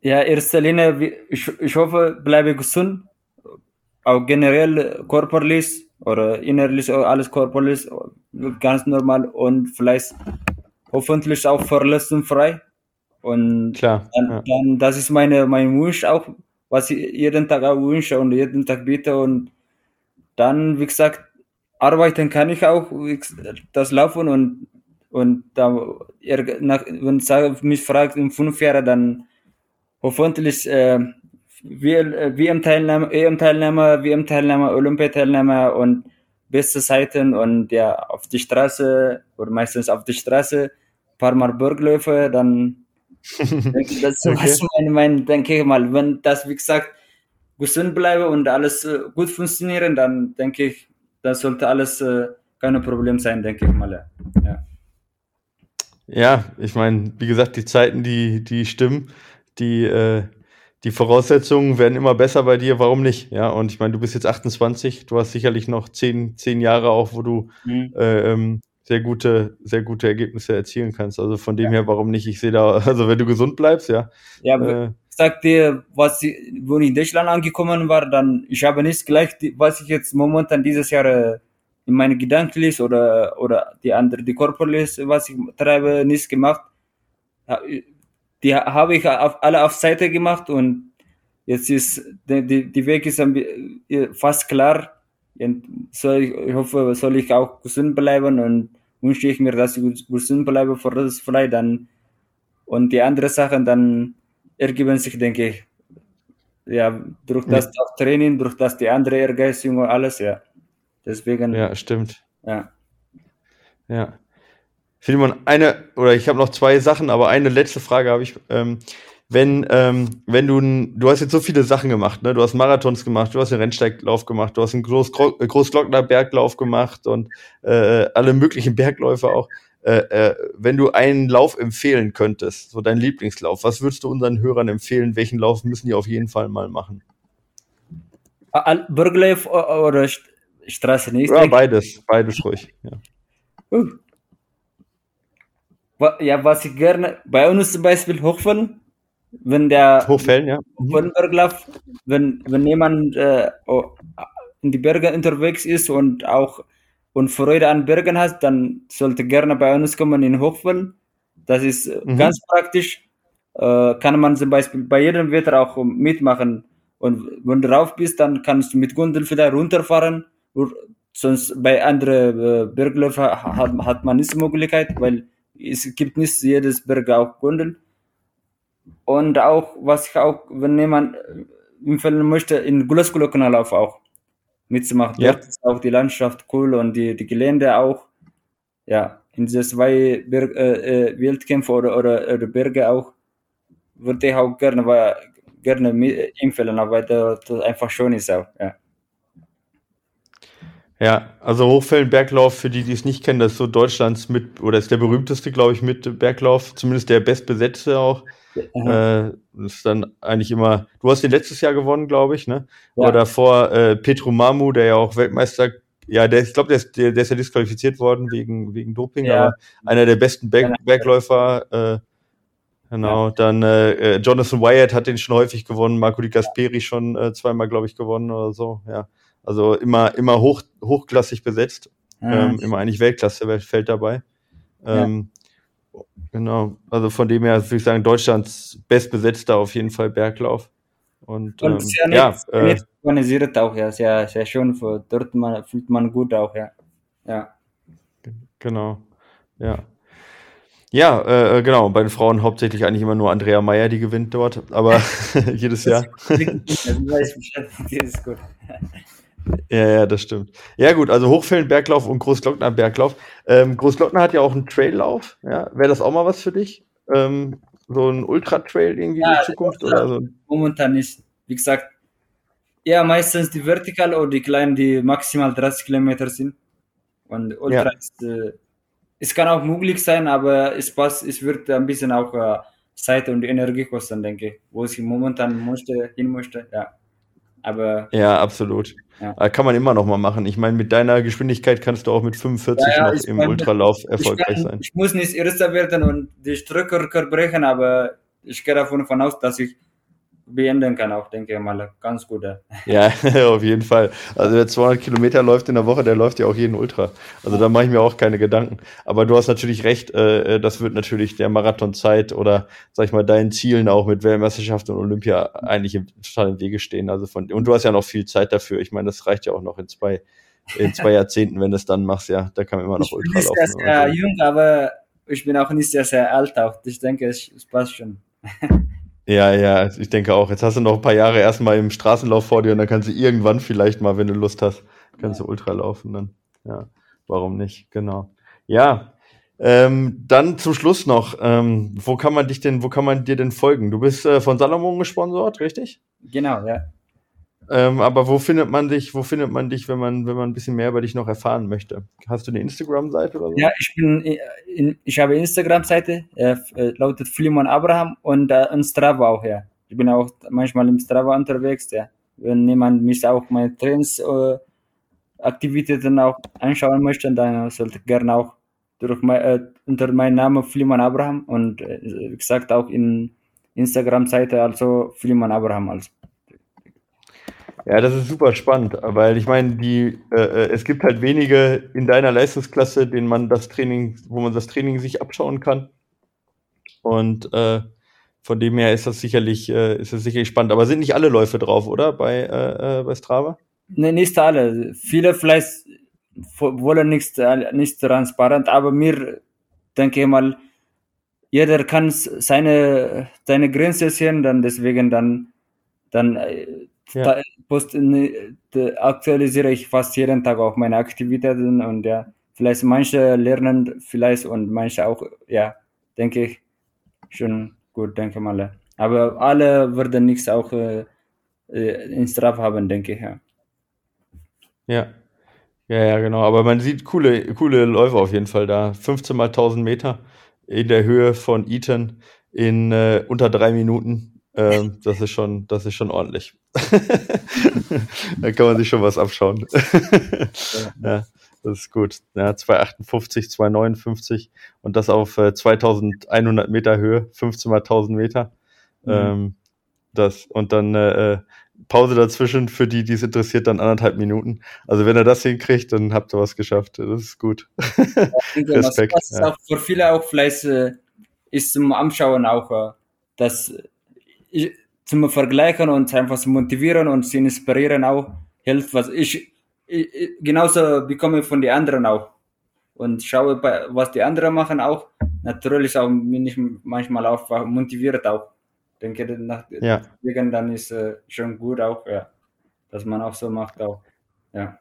ja, erster Linie, ich, ich hoffe, bleibe gesund. Auch generell körperlich oder innerlich alles körperlich, ganz normal und vielleicht hoffentlich auch verletzungsfrei. Und Klar, dann, ja. dann, das ist meine, mein Wunsch auch, was ich jeden Tag auch wünsche und jeden Tag bitte. Und dann, wie gesagt, arbeiten kann ich auch, das Laufen und, und da, wenn ich mich fragt, in fünf Jahren, dann hoffentlich äh, WM-Teilnehmer, EM-Teilnehmer, WM-Teilnehmer, Olympiateilnehmer und beste Zeiten und ja, auf die Straße oder meistens auf die Straße, paar Mal Bergläufe, dann das ist okay. was mein, mein, denke ich mal, wenn das, wie gesagt, gesund bleibe und alles äh, gut funktionieren, dann denke ich, das sollte alles äh, kein Problem sein, denke ich mal. Ja, ja ich meine, wie gesagt, die Zeiten, die, die stimmen, die, äh, die Voraussetzungen werden immer besser bei dir, warum nicht? Ja, und ich meine, du bist jetzt 28, du hast sicherlich noch zehn, zehn Jahre auch, wo du mhm. äh, ähm, sehr gute, sehr gute Ergebnisse erzielen kannst. Also von dem ja. her, warum nicht? Ich sehe da, also wenn du gesund bleibst, ja. Ja, äh, ich sag dir, was, wo ich in Deutschland angekommen war, dann, ich habe nicht gleich, was ich jetzt momentan dieses Jahr äh, in meine Gedanken oder, oder die andere, die körperlich, was ich treibe, nicht gemacht. Die habe ich auf, alle auf Seite gemacht und jetzt ist, die, die Weg ist fast klar soll ich, ich hoffe, soll ich auch gesund bleiben und wünsche ich mir, dass ich gesund bleibe für das frei dann und die anderen Sachen dann ergeben sich, denke ich. Ja, durch das ja. Training, durch das die andere Ehrgeizung und alles, ja. Deswegen. Ja, stimmt. Ja. Ja. Philemon, eine, oder ich habe noch zwei Sachen, aber eine letzte Frage habe ich. Ähm, wenn, ähm, wenn du, du hast jetzt so viele Sachen gemacht, ne? Du hast Marathons gemacht, du hast einen Rennsteiglauf gemacht, du hast einen Groß Großglockner Berglauf gemacht und äh, alle möglichen Bergläufe auch. Äh, äh, wenn du einen Lauf empfehlen könntest, so dein Lieblingslauf, was würdest du unseren Hörern empfehlen? Welchen Lauf müssen die auf jeden Fall mal machen? Berglauf oder Straße nicht? Ja, beides, beides ruhig. Ja. Uh. Ja, was ich gerne, bei uns zum Beispiel Hochfallen, wenn der Hochfällen, ja. Mhm. Berglauf, wenn, wenn jemand äh, in die Berge unterwegs ist und auch und Freude an Bergen hat, dann sollte gerne bei uns kommen in Hochfällen. Das ist mhm. ganz praktisch. Äh, kann man zum Beispiel bei jedem Wetter auch mitmachen. Und wenn du drauf bist, dann kannst du mit Gondel vielleicht runterfahren. Sonst bei anderen äh, Bergläufen hat, hat man nicht die Möglichkeit, weil es gibt nicht jedes Berg auch Gondel. Und auch, was ich auch, wenn jemand empfehlen möchte, in Glasglocknerlauf auch mitzumachen. Ja. Dort ist auch die Landschaft cool und die, die Gelände auch. Ja, in diese zwei Berg, äh, äh, Wildkämpfe oder, oder, oder Berge auch würde ich auch gerne, gerne empfehlen, weil das einfach schön ist auch. Ja. Ja, also Hochfellenberglauf, für die, die es nicht kennen, das ist so Deutschlands mit, oder ist der berühmteste, glaube ich, mit Berglauf, zumindest der bestbesetzte auch. Äh, das ist dann eigentlich immer, du hast den letztes Jahr gewonnen, glaube ich, ne? Ja. Oder davor äh, Petru Mamu, der ja auch Weltmeister, ja, der, ich glaube, der, ist, der, der ist ja disqualifiziert worden wegen, wegen Doping, ja. aber einer der besten Berg, Bergläufer, äh, Genau, ja. dann äh, Jonathan Wyatt hat den schon häufig gewonnen, Marco Di Gasperi schon äh, zweimal, glaube ich, gewonnen oder so, ja. Also immer, immer hoch, hochklassig besetzt. Ja. Ähm, immer eigentlich Weltklasse fällt dabei. Ähm, ja. Genau. Also von dem her würde ich sagen, Deutschlands bestbesetzter auf jeden Fall Berglauf. Und, Und ähm, ja, sehr nett äh, organisiert auch, ja. Sehr, sehr schön. Für, dort man, fühlt man gut auch, ja. Ja. Genau. Ja. Ja, äh, genau. Bei den Frauen hauptsächlich eigentlich immer nur Andrea Meyer, die gewinnt dort, aber jedes Jahr. Das ist gut. Ja, ja, das stimmt. Ja, gut, also Hochfellenberglauf und Großglockner Berglauf. Ähm, Großglockner hat ja auch einen Traillauf. Ja, wäre das auch mal was für dich? Ähm, so ein Ultra-Trail irgendwie ja, in Zukunft? Oder so? Momentan nicht. Wie gesagt, ja, meistens die Vertikal oder die kleinen, die maximal 30 Kilometer sind. Und Ultra ja. ist, äh, es kann auch möglich sein, aber es passt, es wird ein bisschen auch äh, Zeit und Energie kosten, denke ich, wo ich momentan möchte, hin möchte, ja. Aber. Ja, absolut. Ja. Äh, kann man immer noch mal machen. Ich meine, mit deiner Geschwindigkeit kannst du auch mit 45 ja, ja, noch im Ultralauf erfolgreich kann, sein. Ich muss nicht Erster werden und die Strecke brechen, aber ich gehe davon aus, dass ich beenden kann, auch, denke ich mal. Ganz gut. Ja, auf jeden Fall. Also wer 200 Kilometer läuft in der Woche, der läuft ja auch jeden Ultra. Also da mache ich mir auch keine Gedanken. Aber du hast natürlich recht, äh, äh, das wird natürlich der Marathonzeit oder, sag ich mal, deinen Zielen auch mit Weltmeisterschaft und Olympia eigentlich im, total im Wege stehen. Also von, und du hast ja noch viel Zeit dafür. Ich meine, das reicht ja auch noch in zwei, in zwei Jahrzehnten, wenn du es dann machst, ja. Da kann man immer noch ich Ultra laufen. Ich bin sehr, sehr jung, aber ich bin auch nicht sehr, sehr alt auch. Ich denke, es passt schon. Ja, ja, ich denke auch. Jetzt hast du noch ein paar Jahre erstmal im Straßenlauf vor dir und dann kannst du irgendwann vielleicht mal, wenn du Lust hast, kannst du Ultra laufen dann. Ja, warum nicht? Genau. Ja, ähm, dann zum Schluss noch, ähm, wo kann man dich denn, wo kann man dir denn folgen? Du bist äh, von Salomon gesponsert, richtig? Genau, ja. Ähm, aber wo findet man dich, wo findet man dich, wenn man, wenn man ein bisschen mehr über dich noch erfahren möchte? Hast du eine Instagram-Seite oder so? Ja, ich bin, in, ich habe Instagram-Seite, äh, äh, lautet Flimon Abraham und äh, und Strava auch, ja. Ich bin auch manchmal im Strava unterwegs, ja. Wenn jemand mich auch meine Trains, äh, Aktivitäten auch anschauen möchte, dann sollte gerne auch durch mein, äh, unter meinem Namen Flimon Abraham und äh, wie gesagt auch in Instagram-Seite also Flimon Abraham also. Ja, das ist super spannend, weil ich meine, die, äh, äh, es gibt halt wenige in deiner Leistungsklasse, denen man das Training, wo man das Training sich abschauen kann. Und äh, von dem her ist das sicherlich, äh, ist das sicherlich spannend. Aber sind nicht alle Läufe drauf, oder? Bei, äh, äh bei Strava? Nee, nicht alle. Viele vielleicht wollen nicht, äh, nicht transparent, aber mir denke ich mal, jeder kann seine, seine Grenze sehen, dann deswegen dann, dann ja. post, ne, aktualisiere ich fast jeden Tag auch meine Aktivitäten und ja, vielleicht manche lernen vielleicht und manche auch, ja, denke ich, schon gut, denke mal. Aber alle würden nichts auch äh, äh in Straf haben, denke ich, ja. Ja. Ja, ja, genau. Aber man sieht coole, coole Läufe auf jeden Fall da. 15 mal 1000 Meter in der Höhe von Eton in äh, unter drei Minuten. Ähm, das ist schon, das ist schon ordentlich. da kann man sich schon was abschauen. ja, das ist gut. Ja, 258, 259 und das auf äh, 2100 Meter Höhe, 15 mal 1000 Meter. Mhm. Ähm, das, und dann äh, äh, Pause dazwischen für die, die es interessiert, dann anderthalb Minuten. Also wenn er das hinkriegt, dann habt ihr was geschafft. Das ist gut. Ja, Respekt. Das, das ja. auch für viele auch vielleicht äh, ist zum Anschauen auch, äh, dass zum Vergleichen und einfach zu motivieren und zu inspirieren auch hilft, was ich, ich genauso bekomme von den anderen auch und schaue, was die anderen machen auch. Natürlich auch bin ich manchmal auch motiviert auch. Denke, nach, ja. deswegen dann ist äh, schon gut auch, ja, dass man auch so macht auch, ja.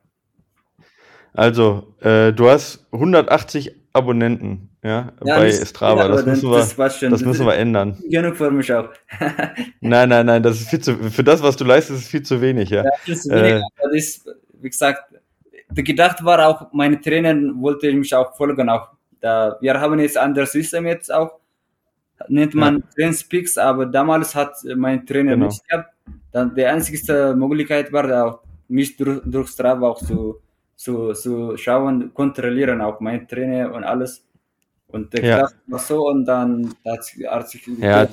Also, äh, du hast 180 Abonnenten ja, ja bei nicht, Strava. Ja, das, müssen wir, das, das müssen wir ändern. Genug für mich auch. nein, nein, nein, das ist viel zu, für das, was du leistest, ist viel zu wenig. Ja, ja viel zu wenig. Äh, das ist, wie gesagt, gedacht war auch, meine Trainer wollte mich auch folgen. Auch. Da, wir haben jetzt ein anderes System jetzt auch, nennt man ja. Trainspeaks, aber damals hat mein Trainer genau. nicht gehabt. Dann die einzige Möglichkeit war auch, mich durch, durch Strava auch zu zu, zu schauen, kontrollieren, auch mein Trainer und alles. Und der ja. war so und dann hat sich ja.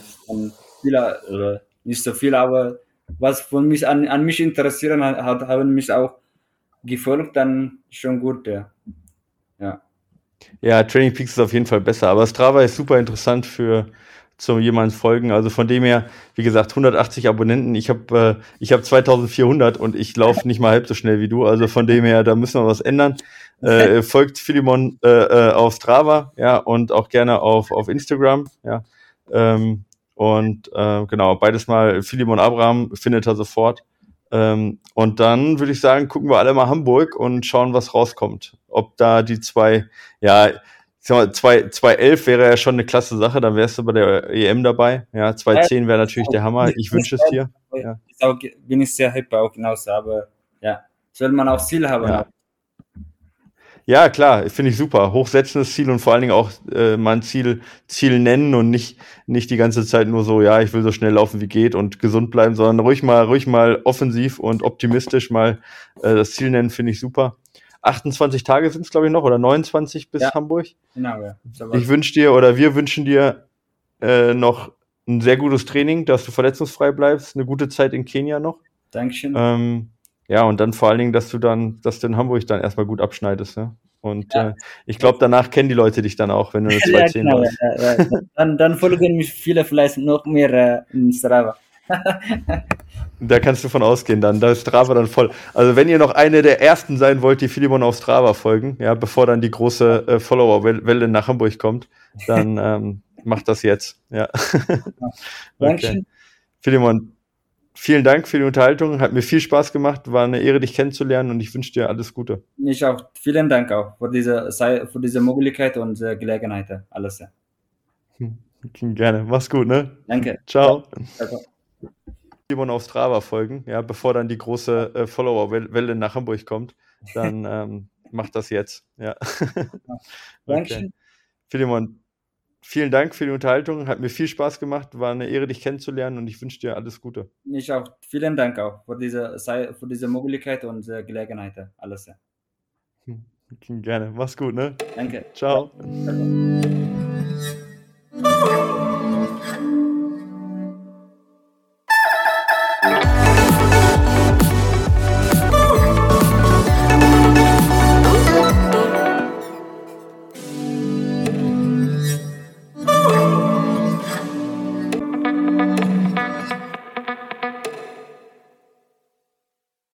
viele, oder nicht so viel, aber was von mich an, an mich interessieren hat, haben mich auch gefolgt, dann schon gut, ja. Ja, ja Training Peaks ist auf jeden Fall besser, aber Strava ist super interessant für, zu jemandem folgen. Also von dem her, wie gesagt, 180 Abonnenten. Ich habe äh, ich habe 2400 und ich laufe nicht mal halb so schnell wie du. Also von dem her, da müssen wir was ändern. Äh, folgt Philemon äh, äh, auf Strava, ja, und auch gerne auf auf Instagram, ja. Ähm, und äh, genau, beides mal Philemon Abraham findet er sofort. Ähm, und dann würde ich sagen, gucken wir alle mal Hamburg und schauen, was rauskommt. Ob da die zwei, ja, 211 wäre ja schon eine klasse Sache, dann wärst du bei der EM dabei. Ja, 210 wäre natürlich der Hammer. Ich wünsche es dir. Ja. Bin ich sehr happy auch genauso, aber ja, soll man auch Ziel haben. Ja. Ja, klar, finde ich super. Hochsetzendes Ziel und vor allen Dingen auch äh, mal ein Ziel, Ziel nennen und nicht, nicht die ganze Zeit nur so, ja, ich will so schnell laufen wie geht und gesund bleiben, sondern ruhig mal, ruhig mal offensiv und optimistisch mal äh, das Ziel nennen, finde ich super. 28 Tage sind es, glaube ich, noch, oder 29 bis ja, Hamburg. Genau, ja. Ich wünsche dir oder wir wünschen dir äh, noch ein sehr gutes Training, dass du verletzungsfrei bleibst, eine gute Zeit in Kenia noch. Dankeschön. Ähm, ja, und dann vor allen Dingen, dass du dann, dass du in Hamburg dann erstmal gut abschneidest. Ja? Und ja. äh, ich glaube, danach kennen die Leute dich dann auch, wenn du eine 210 ja, genau, ja, ja. Dann, dann folgen mich viele vielleicht noch mehr äh, in Strava. da kannst du von ausgehen dann. Da ist Strava dann voll. Also wenn ihr noch eine der ersten sein wollt, die Philemon auf Strava folgen, ja, bevor dann die große äh, Follower-Welle nach Hamburg kommt, dann ähm, macht das jetzt. Ja. okay. Philemon, vielen Dank für die Unterhaltung. Hat mir viel Spaß gemacht. War eine Ehre, dich kennenzulernen und ich wünsche dir alles Gute. Ich auch. Vielen Dank auch für diese, für diese Möglichkeit und äh, Gelegenheit. Alles. Ja. Gerne. Mach's gut, ne? Danke. Ciao. Ciao. Simon auf Strava folgen, ja, bevor dann die große äh, Follower-Welle nach Hamburg kommt, dann ähm, macht das jetzt. Ja. okay. Philemon, vielen Dank für die Unterhaltung. Hat mir viel Spaß gemacht. War eine Ehre, dich kennenzulernen und ich wünsche dir alles Gute. Ich auch. Vielen Dank auch für diese, für diese Möglichkeit und äh, Gelegenheit. Alles. Ja. Gerne. Mach's gut, ne? Danke. Ciao. Ciao.